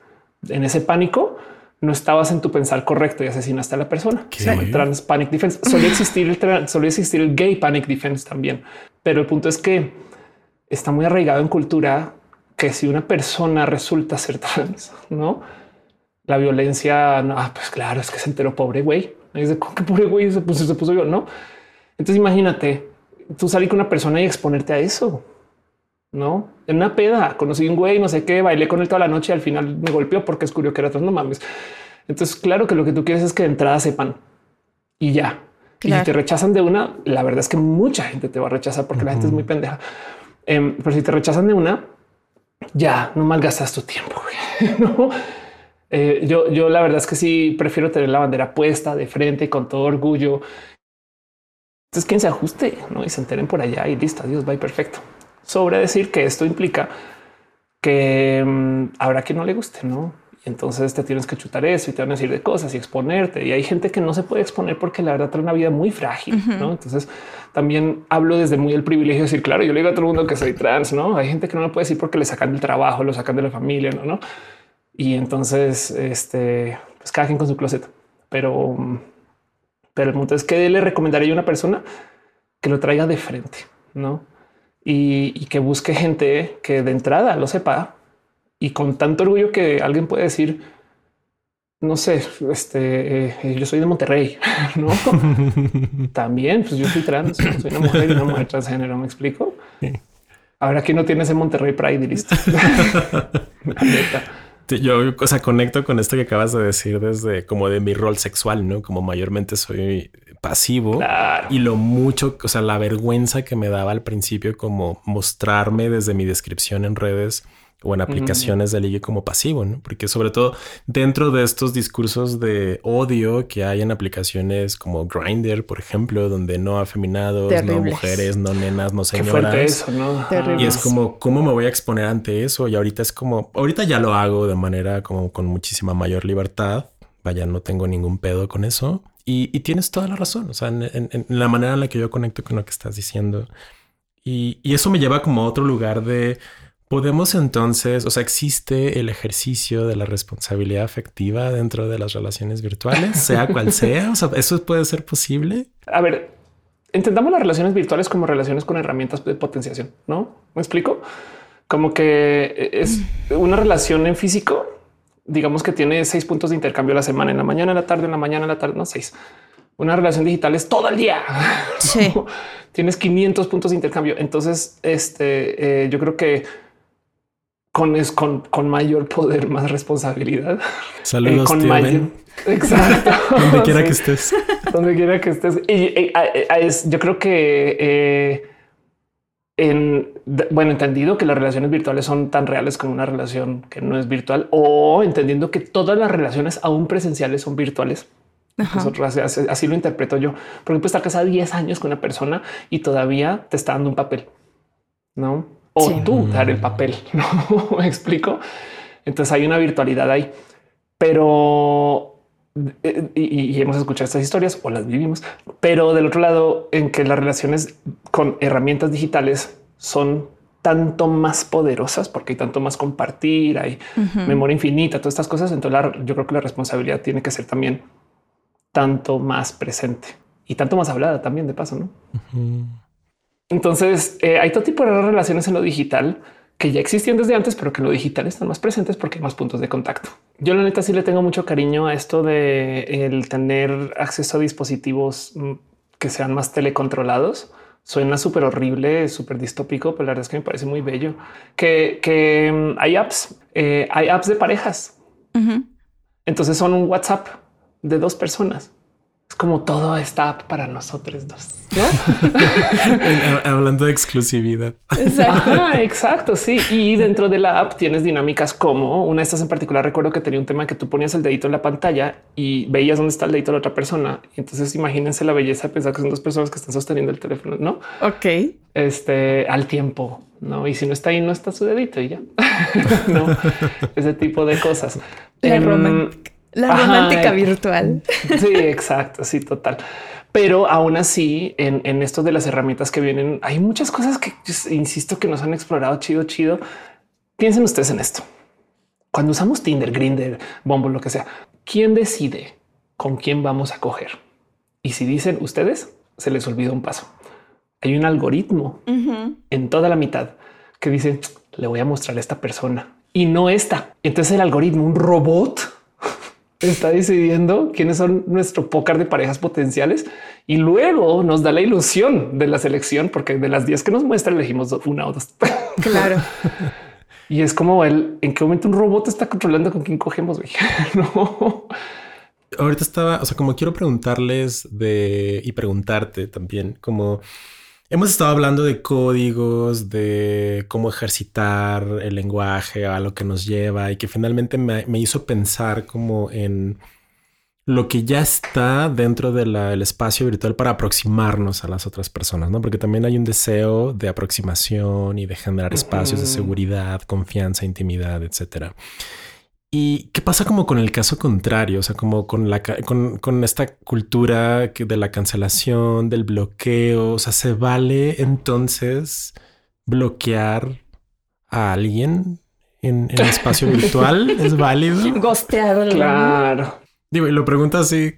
En ese pánico no estabas en tu pensar correcto y asesinaste a la persona. Trans panic defense. Solía existir el solía existir el gay panic defense también. Pero el punto es que está muy arraigado en cultura que si una persona resulta ser trans, no la violencia, no, ah, pues claro, es que se enteró pobre güey. Es de qué pobre güey se puso, se puso yo, no? Entonces imagínate tú salir con una persona y exponerte a eso no en una peda. Conocí un güey, no sé qué, bailé con él toda la noche y al final me golpeó porque descubrió que era atrás. No mames. Entonces, claro que lo que tú quieres es que de entrada sepan y ya. Y si te rechazan de una, la verdad es que mucha gente te va a rechazar porque la gente es muy pendeja. Em, pero si te rechazan de una, ya no malgastas tu tiempo. no, eh, yo, yo la verdad es que sí prefiero tener la bandera puesta de frente con todo orgullo. Entonces, quien se ajuste ¿no? y se enteren por allá y listo. Adiós, va perfecto sobre decir que esto implica que mm, habrá quien no le guste, no? Y entonces te tienes que chutar eso y te van a decir de cosas y exponerte. Y hay gente que no se puede exponer porque la verdad trae una vida muy frágil. ¿no? Entonces también hablo desde muy el privilegio de decir, claro, yo le digo a todo el mundo que soy trans. No hay gente que no lo puede decir porque le sacan del trabajo, lo sacan de la familia, no? ¿no? Y entonces, este, pues cada quien con su closet. Pero, pero el punto es que le recomendaría a una persona que lo traiga de frente, no? y, que busque gente que de entrada lo sepa y con tanto orgullo que alguien puede decir, no sé, este, eh, yo soy de Monterrey, no? También, pues yo soy trans, soy una mujer y una mujer transgénero, ¿me explico? Ahora aquí no tienes en Monterrey Pride y listo. Yo, o sea, conecto con esto que acabas de decir desde como de mi rol sexual, ¿no? Como mayormente soy pasivo y lo mucho, o sea, la vergüenza que me daba al principio como mostrarme desde mi descripción en redes o en aplicaciones de ligue como pasivo, ¿no? Porque sobre todo dentro de estos discursos de odio que hay en aplicaciones como Grindr, por ejemplo, donde no afeminados, no mujeres, no nenas, no señoras. Y es como, ¿cómo me voy a exponer ante eso? Y ahorita es como, ahorita ya lo hago de manera como con muchísima mayor libertad. Vaya, no tengo ningún pedo con eso. Y, tienes toda la razón, o sea, en, la manera en la que yo conecto con lo que estás diciendo. Y, eso me lleva como a otro lugar de, podemos entonces, o sea, existe el ejercicio de la responsabilidad afectiva dentro de las relaciones virtuales, sea cual sea, o sea, eso puede ser posible. A ver, entendamos las relaciones virtuales como relaciones con herramientas de potenciación, ¿no? ¿Me explico? Como que es una relación en físico digamos que tiene seis puntos de intercambio a la semana, en la mañana, en la tarde, en la mañana, en la tarde, no seis. Una relación digital es todo el día. Sí. Tienes 500 puntos de intercambio. Entonces, este, eh, yo creo que con, es, con, con, mayor poder, más responsabilidad. Saludos, con mayor, Exacto. Donde quiera que estés. Donde quiera que estés. Y, es, yo creo que eh, en bueno, entendido que las relaciones virtuales son tan reales como una relación que no es virtual o entendiendo que todas las relaciones aún presenciales son virtuales. así, lo interpreto yo. Por ejemplo, estar casada 10 años con una persona y todavía te está dando un papel, no? O tú dar el papel. No me explico. Entonces hay una virtualidad ahí, pero eh, y, hemos escuchado estas historias o las vivimos, pero del otro lado, en que las relaciones con herramientas digitales son tanto más poderosas porque hay tanto más compartir, hay memoria infinita, todas estas cosas. Entonces, yo creo que la responsabilidad tiene que ser también tanto más presente y tanto más hablada también de paso. No? Entonces, eh, hay todo tipo de relaciones en lo digital que ya existían desde antes, pero que en lo digital están más presentes porque hay más puntos de contacto. Yo la neta sí le tengo mucho cariño a esto de el tener acceso a dispositivos mm, que sean más telecontrolados. Suena súper horrible, súper distópico, pero la verdad es que me parece muy bello que, mm, hay apps, eh, hay apps de parejas. Entonces son un WhatsApp de dos personas Es como todo esta app para nosotros dos. Hablando de exclusividad. Exacto. sí. Y dentro de la app tienes dinámicas como una de estas en particular. Recuerdo que tenía un tema que tú ponías el dedito en la pantalla y veías dónde está el dedito de la otra persona. Y entonces imagínense la belleza de pensar que son dos personas que están sosteniendo el teléfono, no? Ok. Este al tiempo, no? Y si no está ahí, no está su dedito y ya no ese tipo de cosas. La, la romántica virtual. Sí, exacto. Sí, total. Pero aún así, en, en esto de las herramientas que vienen, hay muchas cosas que insisto que nos han explorado chido, chido. Piensen ustedes en esto. Cuando usamos Tinder, Grinder, Bombo, lo que sea, ¿quién decide con quién vamos a coger? Y si dicen ustedes, se les olvida un paso. Hay un algoritmo en toda la mitad que dice, le voy a mostrar a esta persona y no esta. Entonces el algoritmo, un robot, está decidiendo quiénes son nuestro pócar de parejas potenciales y luego nos da la ilusión de la selección, porque de las 10 que nos muestra elegimos una o dos. Claro. y es como el en qué momento un robot está controlando con quién cogemos. no. Ahorita estaba, o sea, como quiero preguntarles de y preguntarte también, como Hemos estado hablando de códigos, de cómo ejercitar el lenguaje, a lo que nos lleva y que finalmente me, hizo pensar como en lo que ya está dentro del espacio virtual para aproximarnos a las otras personas, ¿no? Porque también hay un deseo de aproximación y de generar espacios de seguridad, confianza, intimidad, etcétera. ¿Y qué pasa como con el caso contrario? O sea, como con, la, con, esta cultura de la cancelación, del bloqueo. O sea, ¿se vale entonces bloquear a alguien en, el espacio virtual? ¿Es válido? Gostear. Claro. Digo, y lo pregunto así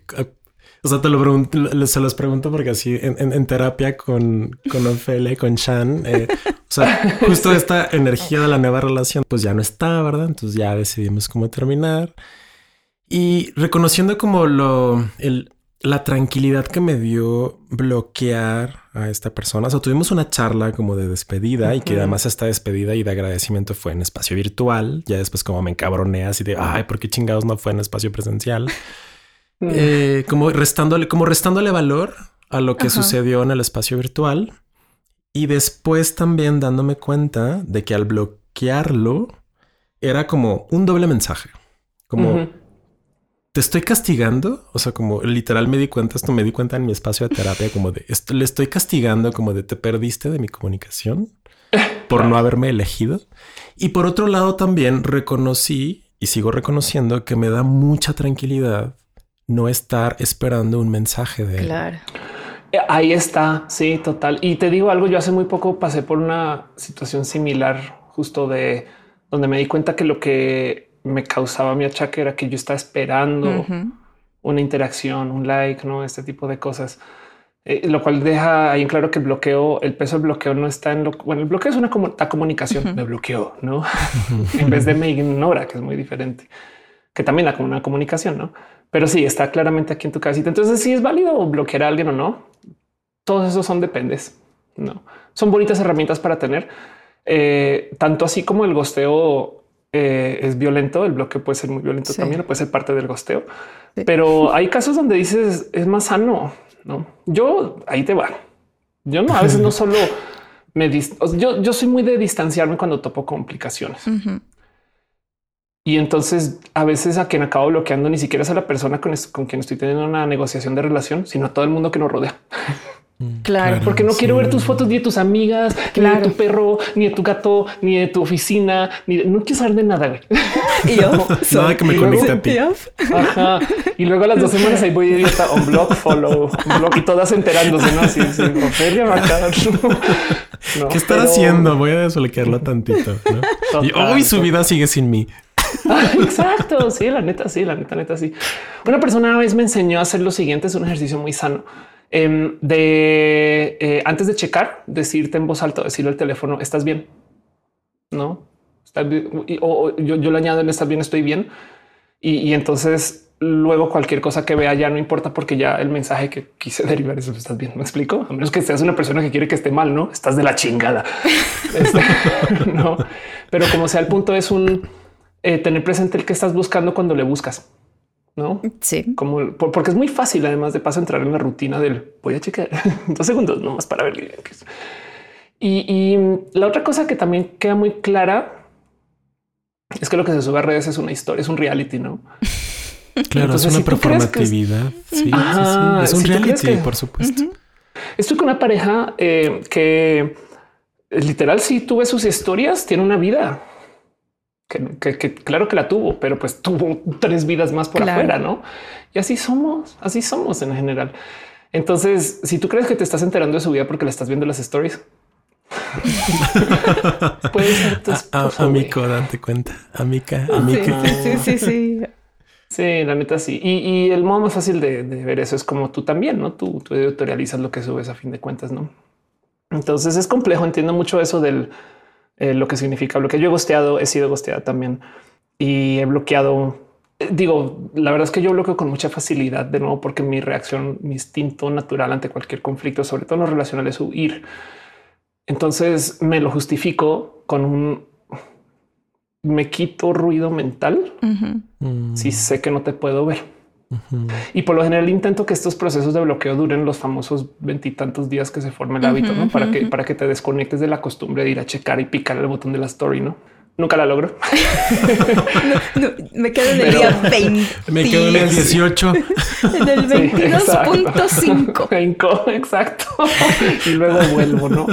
o sea, te lo pregunto, se los pregunto porque así en, terapia con, con Ophelia y con Chan, eh, o sea, justo esta energía de la nueva relación, pues ya no está, ¿verdad? Entonces ya decidimos cómo terminar. Y reconociendo como lo, el, la tranquilidad que me dio bloquear a esta persona. O sea, tuvimos una charla como de despedida y que además esta despedida y de agradecimiento fue en espacio virtual. Ya después como me encabroné así de, ay, ¿por qué chingados no fue en espacio presencial? Mm. Eh, como restándole, como restándole valor a lo que sucedió en el espacio virtual. Y después también dándome cuenta de que al bloquearlo era como un doble mensaje. Como te estoy castigando. O sea, como literal me di cuenta, esto me di cuenta en mi espacio de terapia, como de esto le estoy castigando, como de te perdiste de mi comunicación por no haberme elegido. Y por otro lado, también reconocí y sigo reconociendo que me da mucha tranquilidad no estar esperando un mensaje de él. Claro. Eh, ahí está, sí, total. Y te digo algo, yo hace muy poco pasé por una situación similar, justo de donde me di cuenta que lo que me causaba mi achaque era que yo estaba esperando una interacción, un like, no este tipo de cosas. Eh, lo cual deja ahí en claro que el bloqueo, el peso del bloqueo no está en lo bueno, el bloqueo es una comunicación, me bloqueo, no en vez de me ignora, que es muy diferente, que también da como una comunicación, no? pero sí está claramente aquí en tu casita. Entonces, si es válido bloquear a alguien o no, todos esos son dependes. No son bonitas herramientas para tener. Eh, tanto así como el gosteo eh, es violento, el bloqueo puede ser muy violento también, puede ser parte del gosteo, pero hay casos donde dices es más sano. No, yo ahí te va. Yo no, a veces no solo me yo, yo soy muy de distanciarme cuando topo complicaciones. Y entonces a veces a quien acabo bloqueando ni siquiera es a la persona con, quien estoy teniendo una negociación de relación, sino a todo el mundo que nos rodea. Mm, claro, porque no quiero ver tus fotos ni de tus amigas, ni de tu perro, ni de tu gato, ni de tu oficina, ni no quiero saber de nada. Güey. Y yo, nada que me conecte a ti. Ajá. Y luego a las dos semanas ahí voy a ir a un blog, follow, un blog y todas enterándose, no? Así, sí, no, ¿Qué estar haciendo? Voy a desbloquearlo tantito. ¿no? y hoy su vida sigue sin mí. exacto. Sí, la neta, sí, la neta, neta, sí. Una persona una vez me enseñó a hacer lo siguiente. Es un ejercicio muy sano em, de eh, antes de checar, decirte en voz alta, decirle al teléfono, estás bien, no O, yo, yo, le añado, estás bien, estoy bien. Y, entonces luego cualquier cosa que vea ya no importa porque ya el mensaje que quise derivar es estás bien. Me explico. A menos que seas una persona que quiere que esté mal, no estás de la chingada. Este, no, pero como sea, el punto es un eh, tener presente el que estás buscando cuando le buscas. ¿No? Sí. Como porque es muy fácil, además de paso, entrar en la rutina del voy a checar dos segundos nomás para ver qué es. Y, la otra cosa que también queda muy clara es que lo que se sube a redes es una historia, es un reality, ¿no? Claro, es una performatividad. Sí, es un reality, por supuesto. Estoy con una pareja eh, que literal, si tú ves sus historias, tiene una vida que, claro que la tuvo, pero pues tuvo tres vidas más por afuera, ¿no? Y así somos, así somos en general. Entonces, si tú crees que te estás enterando de su vida porque le estás viendo las stories, puede ser tu Amico, date cuenta. Amica, amica. Sí, sí, sí, sí. la neta sí. Y, el modo más fácil de, ver eso es como tú también, ¿no? Tú, tú editorializas lo que subes a fin de cuentas, ¿no? Entonces es complejo. Entiendo mucho eso del eh, lo que significa bloquear. Yo he gosteado, he sido gosteada también y he bloqueado. Eh, digo, la verdad es que yo bloqueo con mucha facilidad de nuevo porque mi reacción, mi instinto natural ante cualquier conflicto, sobre todo en lo relacional, es huir. Entonces me lo justifico con un me quito ruido mental si sé que no te puedo ver. Y por lo general intento que estos procesos de bloqueo duren los famosos veintitantos días que se forma el hábito, ¿no? Para que para que te desconectes de la costumbre de ir a checar y picar el botón de la story, ¿no? Nunca la logro. me quedo en el día 20. Me quedo en el 18. en el 22.5. exacto. y luego vuelvo, ¿no?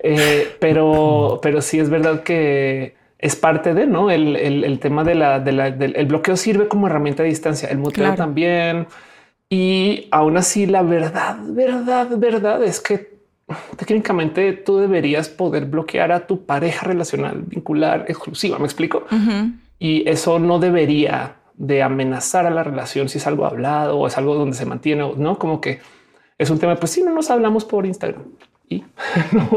Eh, pero, pero sí es verdad que es parte de no el, tema de la, del bloqueo sirve como herramienta de distancia, el muteo también. Y aún así, la verdad, verdad, verdad es que técnicamente tú deberías poder bloquear a tu pareja relacional, vincular, exclusiva. Me explico. Y eso no debería de amenazar a la relación si es algo hablado o es algo donde se mantiene o no, como que es un tema. Pues si no nos hablamos por Instagram y no.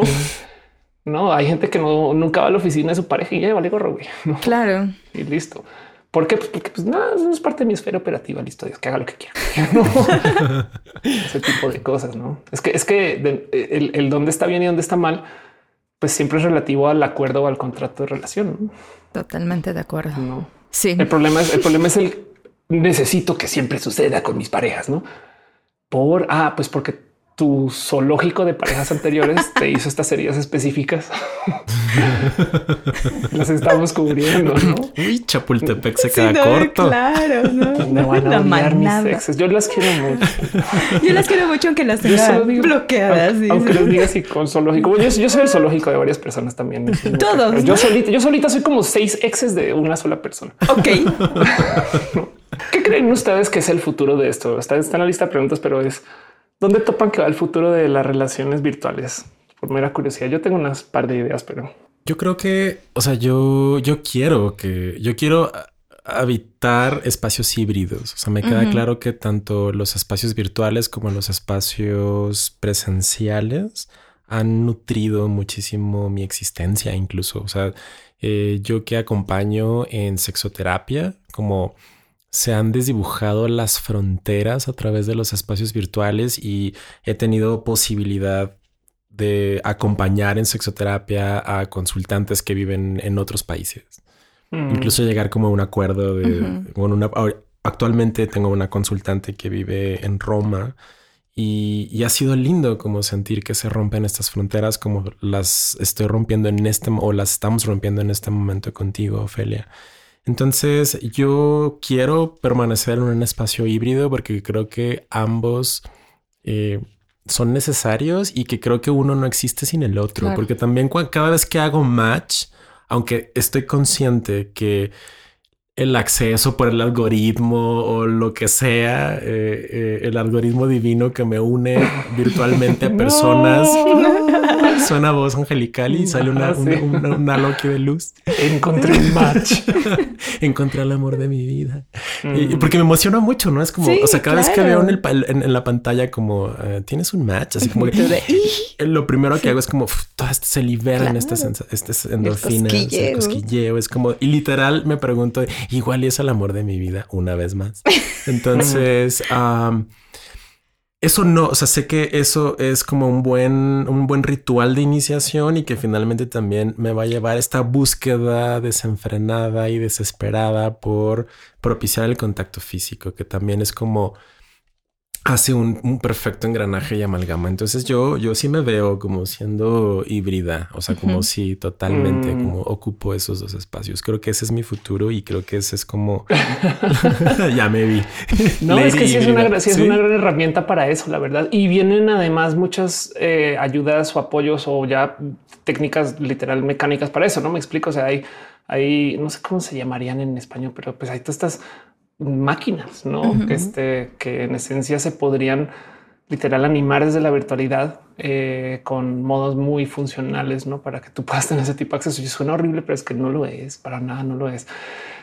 No, hay gente que no nunca va a la oficina de su pareja y ya vale gorro, güey. Claro. Y listo. ¿Por qué? Pues porque pues nada, no es parte de mi esfera operativa. Listo, Dios que haga lo que quiera. Ese tipo de cosas, no es que es que el, el, dónde está bien y dónde está mal, pues siempre es relativo al acuerdo o al contrato de relación. Totalmente de acuerdo. No, sí. El problema es el problema es el necesito que siempre suceda con mis parejas, no por ah, pues porque tu zoológico de parejas anteriores te hizo estas heridas específicas. Las estamos cubriendo, ¿no? Uy, Chapultepec se queda corto. Claro, no. Me van a odiar mis exes. Yo las quiero mucho. Yo las quiero mucho aunque las tenga bloqueadas. Aunque, les diga así con zoológico. Yo, yo, soy el zoológico de varias personas también. Todos. Yo solita, yo solita soy como seis exes de una sola persona. Ok. ¿Qué creen ustedes que es el futuro de esto? Está, está en la lista de preguntas, pero es ¿Dónde topan que va el futuro de las relaciones virtuales? Por mera curiosidad, yo tengo unas par de ideas, pero yo creo que, o sea, yo, yo quiero que yo quiero habitar espacios híbridos. O sea, me queda claro que tanto los espacios virtuales como los espacios presenciales han nutrido muchísimo mi existencia, incluso. O sea, eh, yo que acompaño en sexoterapia, como se han desdibujado las fronteras a través de los espacios virtuales y he tenido posibilidad de acompañar en sexoterapia a consultantes que viven en otros países. Mm. Incluso llegar como a un acuerdo de... una, actualmente tengo una consultante que vive en Roma y, y, ha sido lindo como sentir que se rompen estas fronteras como las estoy rompiendo en este o las estamos rompiendo en este momento contigo, Ofelia. Entonces yo quiero permanecer en un espacio híbrido porque creo que ambos eh, son necesarios y que creo que uno no existe sin el otro. Porque también cada vez que hago match, aunque estoy consciente que el acceso por el algoritmo o lo que sea, eh, eh, el algoritmo divino que me une virtualmente a personas. Suena voz angelical y sale una, una, Loki de luz. Encontré un match. Encontré el amor de mi vida. Y, porque me emociona mucho, ¿no? Es como, o sea, cada vez que veo en, el, en, la pantalla como uh, tienes un match, así como que lo primero que hago es como todas se liberan estas, estas endorfinas, el cosquilleo. Es como, y literal me pregunto, igual es el amor de mi vida una vez más. Entonces, eso no, o sea, sé que eso es como un buen, un buen ritual de iniciación y que finalmente también me va a llevar esta búsqueda desenfrenada y desesperada por propiciar el contacto físico, que también es como hace un, perfecto engranaje y amalgama. Entonces yo, yo sí me veo como siendo híbrida, o sea, como si totalmente mm. como ocupo esos dos espacios. Creo que ese es mi futuro y creo que ese es como ya me vi. No, es que sí es, una, es una gran herramienta para eso, la verdad. Y vienen además muchas eh, ayudas o apoyos o ya técnicas literal mecánicas para eso. No me explico. O sea, hay, hay no sé cómo se llamarían en español, pero pues hay todas estas máquinas, ¿no? este, que en esencia se podrían literal animar desde la virtualidad eh, con modos muy funcionales, ¿no? Para que tú puedas tener ese tipo de acceso. Y suena horrible, pero es que no lo es, para nada no lo es.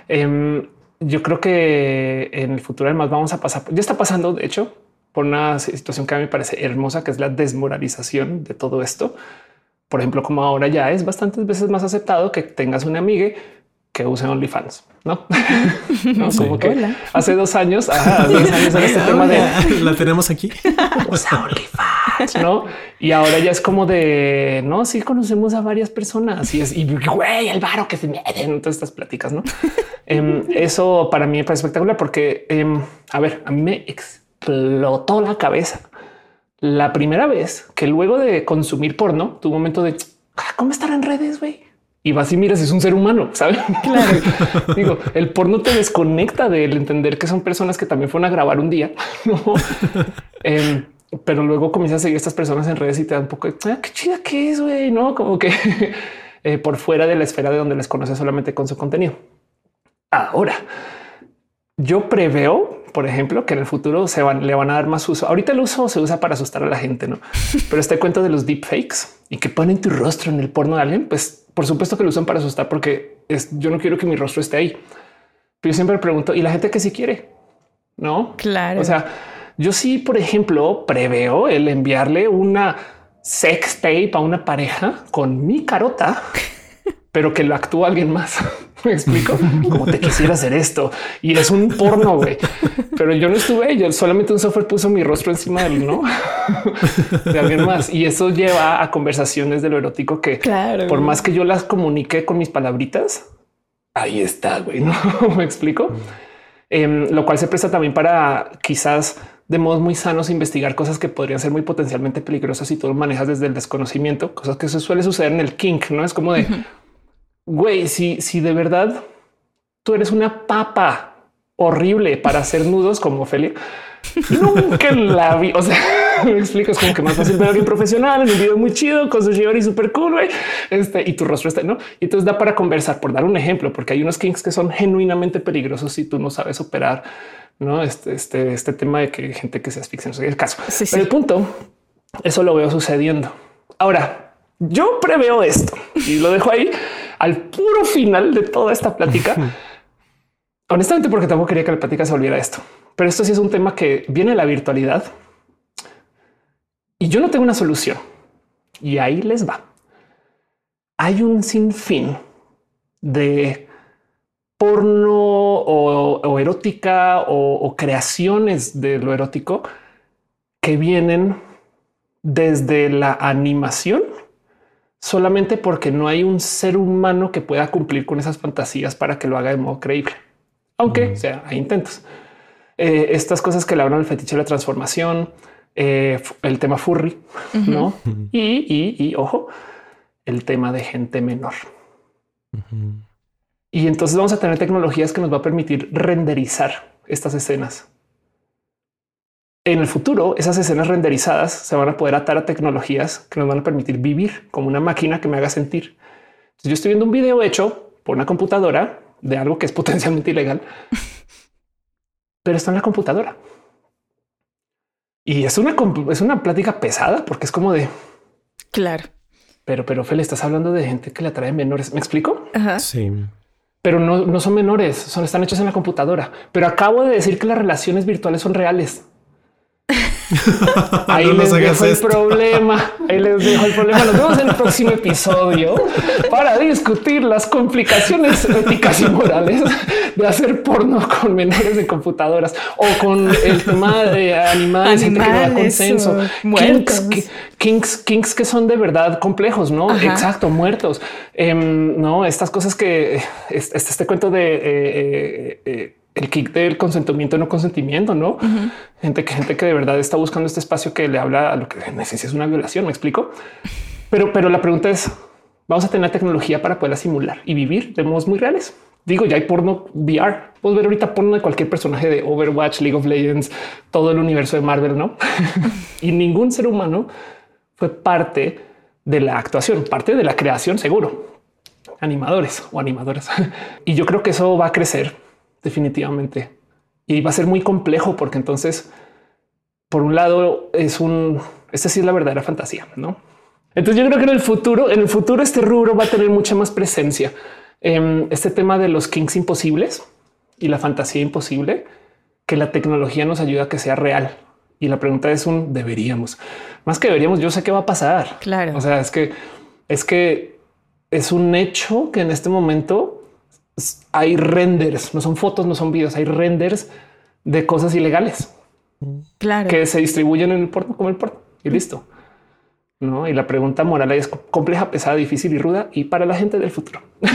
Em, yo creo que en el futuro además vamos a pasar, ya está pasando, de hecho, por una situación que a mí me parece hermosa, que es la desmoralización de todo esto. Por ejemplo, como ahora ya es bastantes veces más aceptado que tengas una amiga que use OnlyFans, ¿no? Como que hace dos años, este tema de la tenemos aquí. Usa OnlyFans, ¿no? Y ahora ya es como de no, sí conocemos a varias personas y es y güey, el varo que se mete en todas estas pláticas, ¿no? Em, eso para mí es espectacular porque, em, a ver, a mí me explotó la cabeza la primera vez que luego de consumir porno un momento de ah, cómo estar en redes, güey y vas y miras, es un ser humano, ¿sabes? Claro. Digo, el porno te desconecta del entender que son personas que también fueron a grabar un día, em, pero luego comienzas a seguir a estas personas en redes y te da un poco de ah, qué chida que es, güey, no como que eh, por fuera de la esfera de donde les conoces solamente con su contenido. Ahora, yo preveo por ejemplo, que en el futuro se van, le van a dar más uso. Ahorita el uso se usa para asustar a la gente, no? Pero este cuento de los deepfakes y que ponen tu rostro en el porno de alguien, pues por supuesto que lo usan para asustar porque es, yo no quiero que mi rostro esté ahí. Pero yo siempre pregunto y la gente que sí quiere, no? Claro. O sea, yo sí, por ejemplo, preveo el enviarle una sex tape a una pareja con mi carota, pero que lo actúa alguien más. Me explico como te quisiera hacer esto y es un porno, güey. Pero yo no estuve, yo solamente un software puso mi rostro encima del no de alguien más. Y eso lleva a conversaciones de lo erótico que por más que yo las comunique con mis palabritas, ahí está, güey. No me explico. Em, lo cual se presta también para quizás de modos muy sanos investigar cosas que podrían ser muy potencialmente peligrosas y tú lo manejas desde el desconocimiento, cosas que eso suele suceder en el kink, no es como de güey, si, si de verdad tú eres una papa horrible para hacer nudos como Ophelia, nunca la vi. O sea, me explicas como que más fácil ver a alguien profesional en un video muy chido con su y súper cool, güey. Este y tu rostro está, no? Y entonces da para conversar, por dar un ejemplo, porque hay unos kinks que son genuinamente peligrosos si tú no sabes operar, no? Este, este, este tema de que gente que se asfixia, no sé el caso. Pero el punto, eso lo veo sucediendo. Ahora, yo preveo esto y lo dejo ahí al puro final de toda esta plática. Honestamente, porque tampoco quería que la plática se volviera esto, pero esto sí es un tema que viene de la virtualidad y yo no tengo una solución y ahí les va. Hay un sinfín de porno o, erótica o creaciones de lo erótico que vienen desde la animación solamente porque no hay un ser humano que pueda cumplir con esas fantasías para que lo haga de modo creíble, aunque sea hay intentos. Eh, estas cosas que le hablan el fetiche de la transformación, eh, el tema furry, no? Y, y, ojo, el tema de gente menor. Y entonces vamos a tener tecnologías que nos va a permitir renderizar estas escenas en el futuro, esas escenas renderizadas se van a poder atar a tecnologías que nos van a permitir vivir como una máquina que me haga sentir. yo estoy viendo un video hecho por una computadora de algo que es potencialmente ilegal, pero está en la computadora. Y es una, es una plática pesada porque es como de claro. Pero, pero Fel, estás hablando de gente que le atrae menores. ¿Me explico? Sí. Pero no, no son menores, son están hechos en la computadora. Pero acabo de decir que las relaciones virtuales son reales. Ahí les dejo el problema. Ahí les dejo el problema. Nos vemos en el próximo episodio para discutir las complicaciones éticas y morales de hacer porno con menores de computadoras o con el tema de animales, animales que consenso, kinks, kinks, que son de verdad complejos, no? Exacto, muertos. Em, no, estas cosas que este, este cuento de eh, eh, eh, el kick del consentimiento no consentimiento, no gente que gente que de verdad está buscando este espacio que le habla a lo que en esencia es una violación. Me explico, pero, pero la pregunta es: vamos a tener tecnología para poderla simular y vivir de modos muy reales. Digo, ya hay porno VR. Puedes ver ahorita porno de cualquier personaje de Overwatch, League of Legends, todo el universo de Marvel, no? y ningún ser humano fue parte de la actuación, parte de la creación, seguro. Animadores o animadoras. y yo creo que eso va a crecer definitivamente. Y va a ser muy complejo porque entonces, por un lado, es un, esta sí es la verdadera fantasía, ¿no? Entonces yo creo que en el futuro, en el futuro este rubro va a tener mucha más presencia. Em, este tema de los kings imposibles y la fantasía imposible, que la tecnología nos ayuda a que sea real. Y la pregunta es un deberíamos. Más que deberíamos, yo sé qué va a pasar. Claro. O sea, es que es que es un hecho que en este momento hay renders, no son fotos, no son videos, hay renders de cosas ilegales. Claro. Que se distribuyen en el porno como el porno y listo. No, y la pregunta moral es compleja, pesada, difícil y ruda y para la gente del futuro.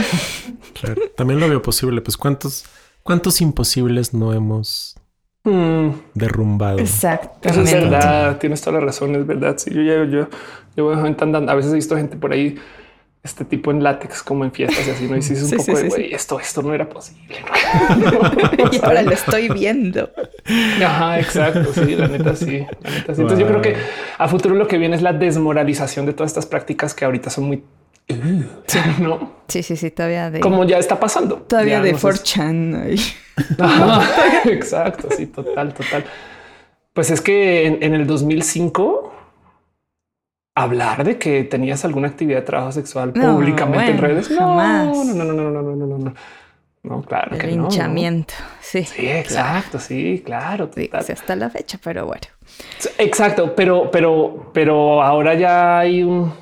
Claro, también lo veo posible. Pues cuántos, cuántos imposibles no hemos mm. derrumbado. Exacto. es verdad. Tienes toda la razón. Es verdad. Sí, yo, yo, yo, yo, a veces he visto gente por ahí este tipo en látex como en fiestas y así, ¿no? Y si es un poco de, güey, esto, esto no era posible. y ahora lo estoy viendo. Ajá, exacto, sí, la neta sí. Entonces yo creo que a futuro lo que viene es la desmoralización de todas estas prácticas que ahorita son muy... sí. ¿no? Sí, sí, sí, todavía de... Como ya está pasando. Todavía de 4chan. exacto, sí, total, total. Pues es que en, en el 2005 hablar de que tenías alguna actividad de trabajo sexual públicamente en redes. No, No, no, no, no, no, no, no, no. No, claro El que linchamiento. Sí. Sí, exacto. Sí, claro. Sí, hasta la fecha, pero bueno. Exacto. Pero, pero, pero ahora ya hay un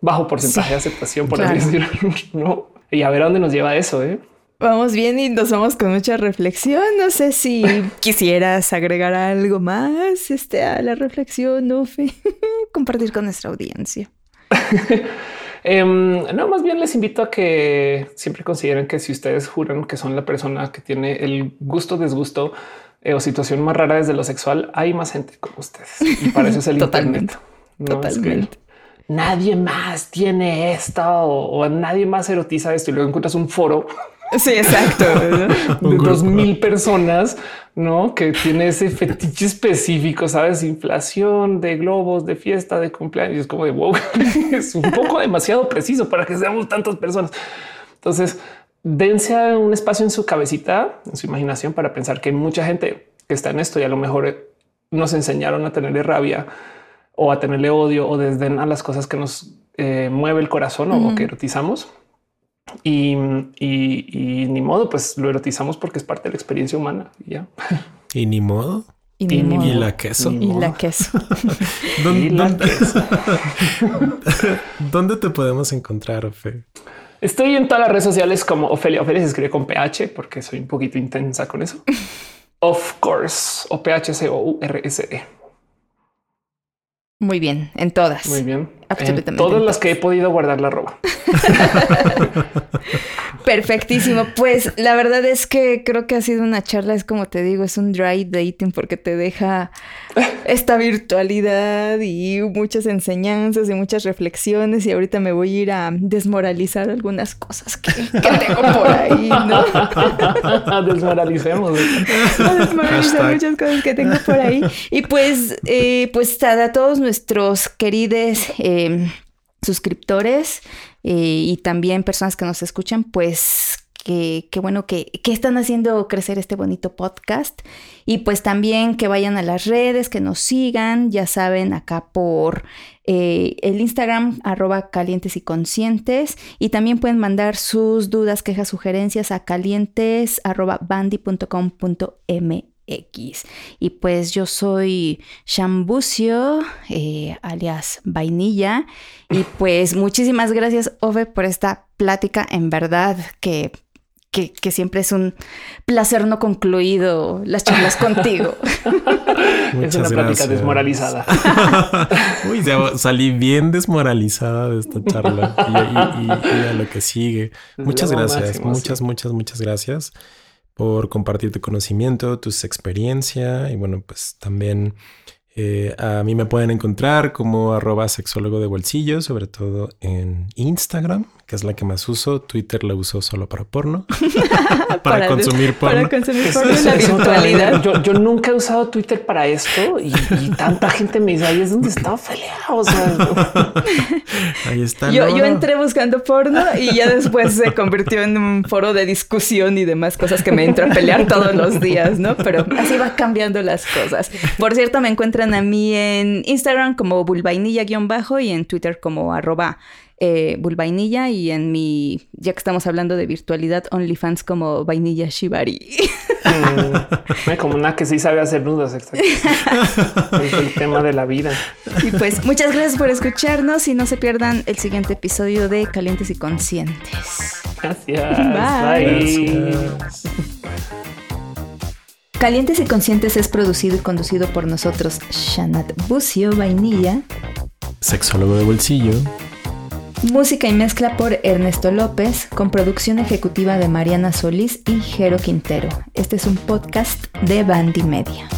bajo porcentaje de aceptación, por así decirlo. No. Y a ver a dónde nos lleva eso, ¿eh? Vamos bien y nos vamos con mucha reflexión. No sé si quisieras agregar algo más este, a la reflexión, Ufi. Compartir con nuestra audiencia. Em, no, más bien les invito a que siempre consideren que si ustedes juran que son la persona que tiene el gusto, disgusto eh, o situación más rara desde lo sexual, hay más gente como ustedes. Y para eso es el Totalmente. internet. Totalmente. nadie más tiene esto o, nadie más erotiza esto y luego encuentras un foro Sí, exacto. de dos mil personas, no que tiene ese fetiche específico, sabes? Inflación de globos, de fiesta, de cumpleaños. Es como de wow, es un poco demasiado preciso para que seamos tantas personas. Entonces, dense un espacio en su cabecita, en su imaginación, para pensar que hay mucha gente que está en esto y a lo mejor nos enseñaron a tenerle rabia o a tenerle odio o desdén a las cosas que nos eh, mueve el corazón o que erotizamos y, ni modo, pues lo erotizamos porque es parte de la experiencia humana. Y ya. Y ni modo. Y, la queso. Y la queso. ¿Dónde, te podemos encontrar, Ofe? Estoy en todas las redes sociales como Ofelia. Ofelia se escribe con PH porque soy un poquito intensa con eso. of course, o PH O U R S E. Muy bien, en todas. Muy bien. Absolutamente. En todas las que he podido guardar la ropa. Perfectísimo. Pues la verdad es que creo que ha sido una charla, es como te digo, es un dry dating porque te deja esta virtualidad y muchas enseñanzas y muchas reflexiones y ahorita me voy a ir a desmoralizar algunas cosas que, tengo por ahí, ¿no? Desmoralicemos. a desmoralizar muchas cosas que tengo por ahí. Y pues, eh, pues a todos nuestros queridos eh, suscriptores, eh, y también personas que nos escuchan, pues que, bueno que, están haciendo crecer este bonito podcast. Y pues también que vayan a las redes, que nos sigan, ya saben, acá por eh, el Instagram, arroba calientes y conscientes. Y también pueden mandar sus dudas, quejas, sugerencias a calientes arroba. X. Y pues yo soy Shambucio, eh, alias Vainilla. Y pues muchísimas gracias, Ove, por esta plática. En verdad que que, siempre es un placer no concluido las charlas contigo. es una plática desmoralizada. Uy, salí bien desmoralizada de esta charla y, a lo que sigue. muchas gracias, muchas, muchas, muchas gracias por compartir tu conocimiento, tu experiencia y bueno, pues también eh, a mí me pueden encontrar como arroba sexólogo de bolsillo, sobre todo en Instagram, que es la que más uso. Twitter la uso solo para porno. para, consumir porno. Para consumir porno en la virtualidad. Yo, nunca he usado Twitter para esto y, tanta gente me dice, ahí es donde está Ophelia. O sea, ahí está. Yo, yo, entré buscando porno y ya después se convirtió en un foro de discusión y demás cosas que me entro a pelear todos los días, ¿no? Pero así va cambiando las cosas. Por cierto, me encuentran a mí en Instagram como bulvainilla-bajo y en Twitter como arroba eh, bulvainilla y en mi, ya que estamos hablando de virtualidad, OnlyFans como vainilla shibari. Mm, como una que sí sabe hacer nudos, exacto. es el tema de la vida. Y pues muchas gracias por escucharnos y no se pierdan el siguiente episodio de Calientes y Conscientes. Gracias. Bye. Calientes y Conscientes es producido y conducido por nosotros, Shanat Bucio Vainilla, sexólogo de bolsillo, música y mezcla por Ernesto López, con producción ejecutiva de Mariana Solís y Jero Quintero. Este es un podcast de Bandy Media.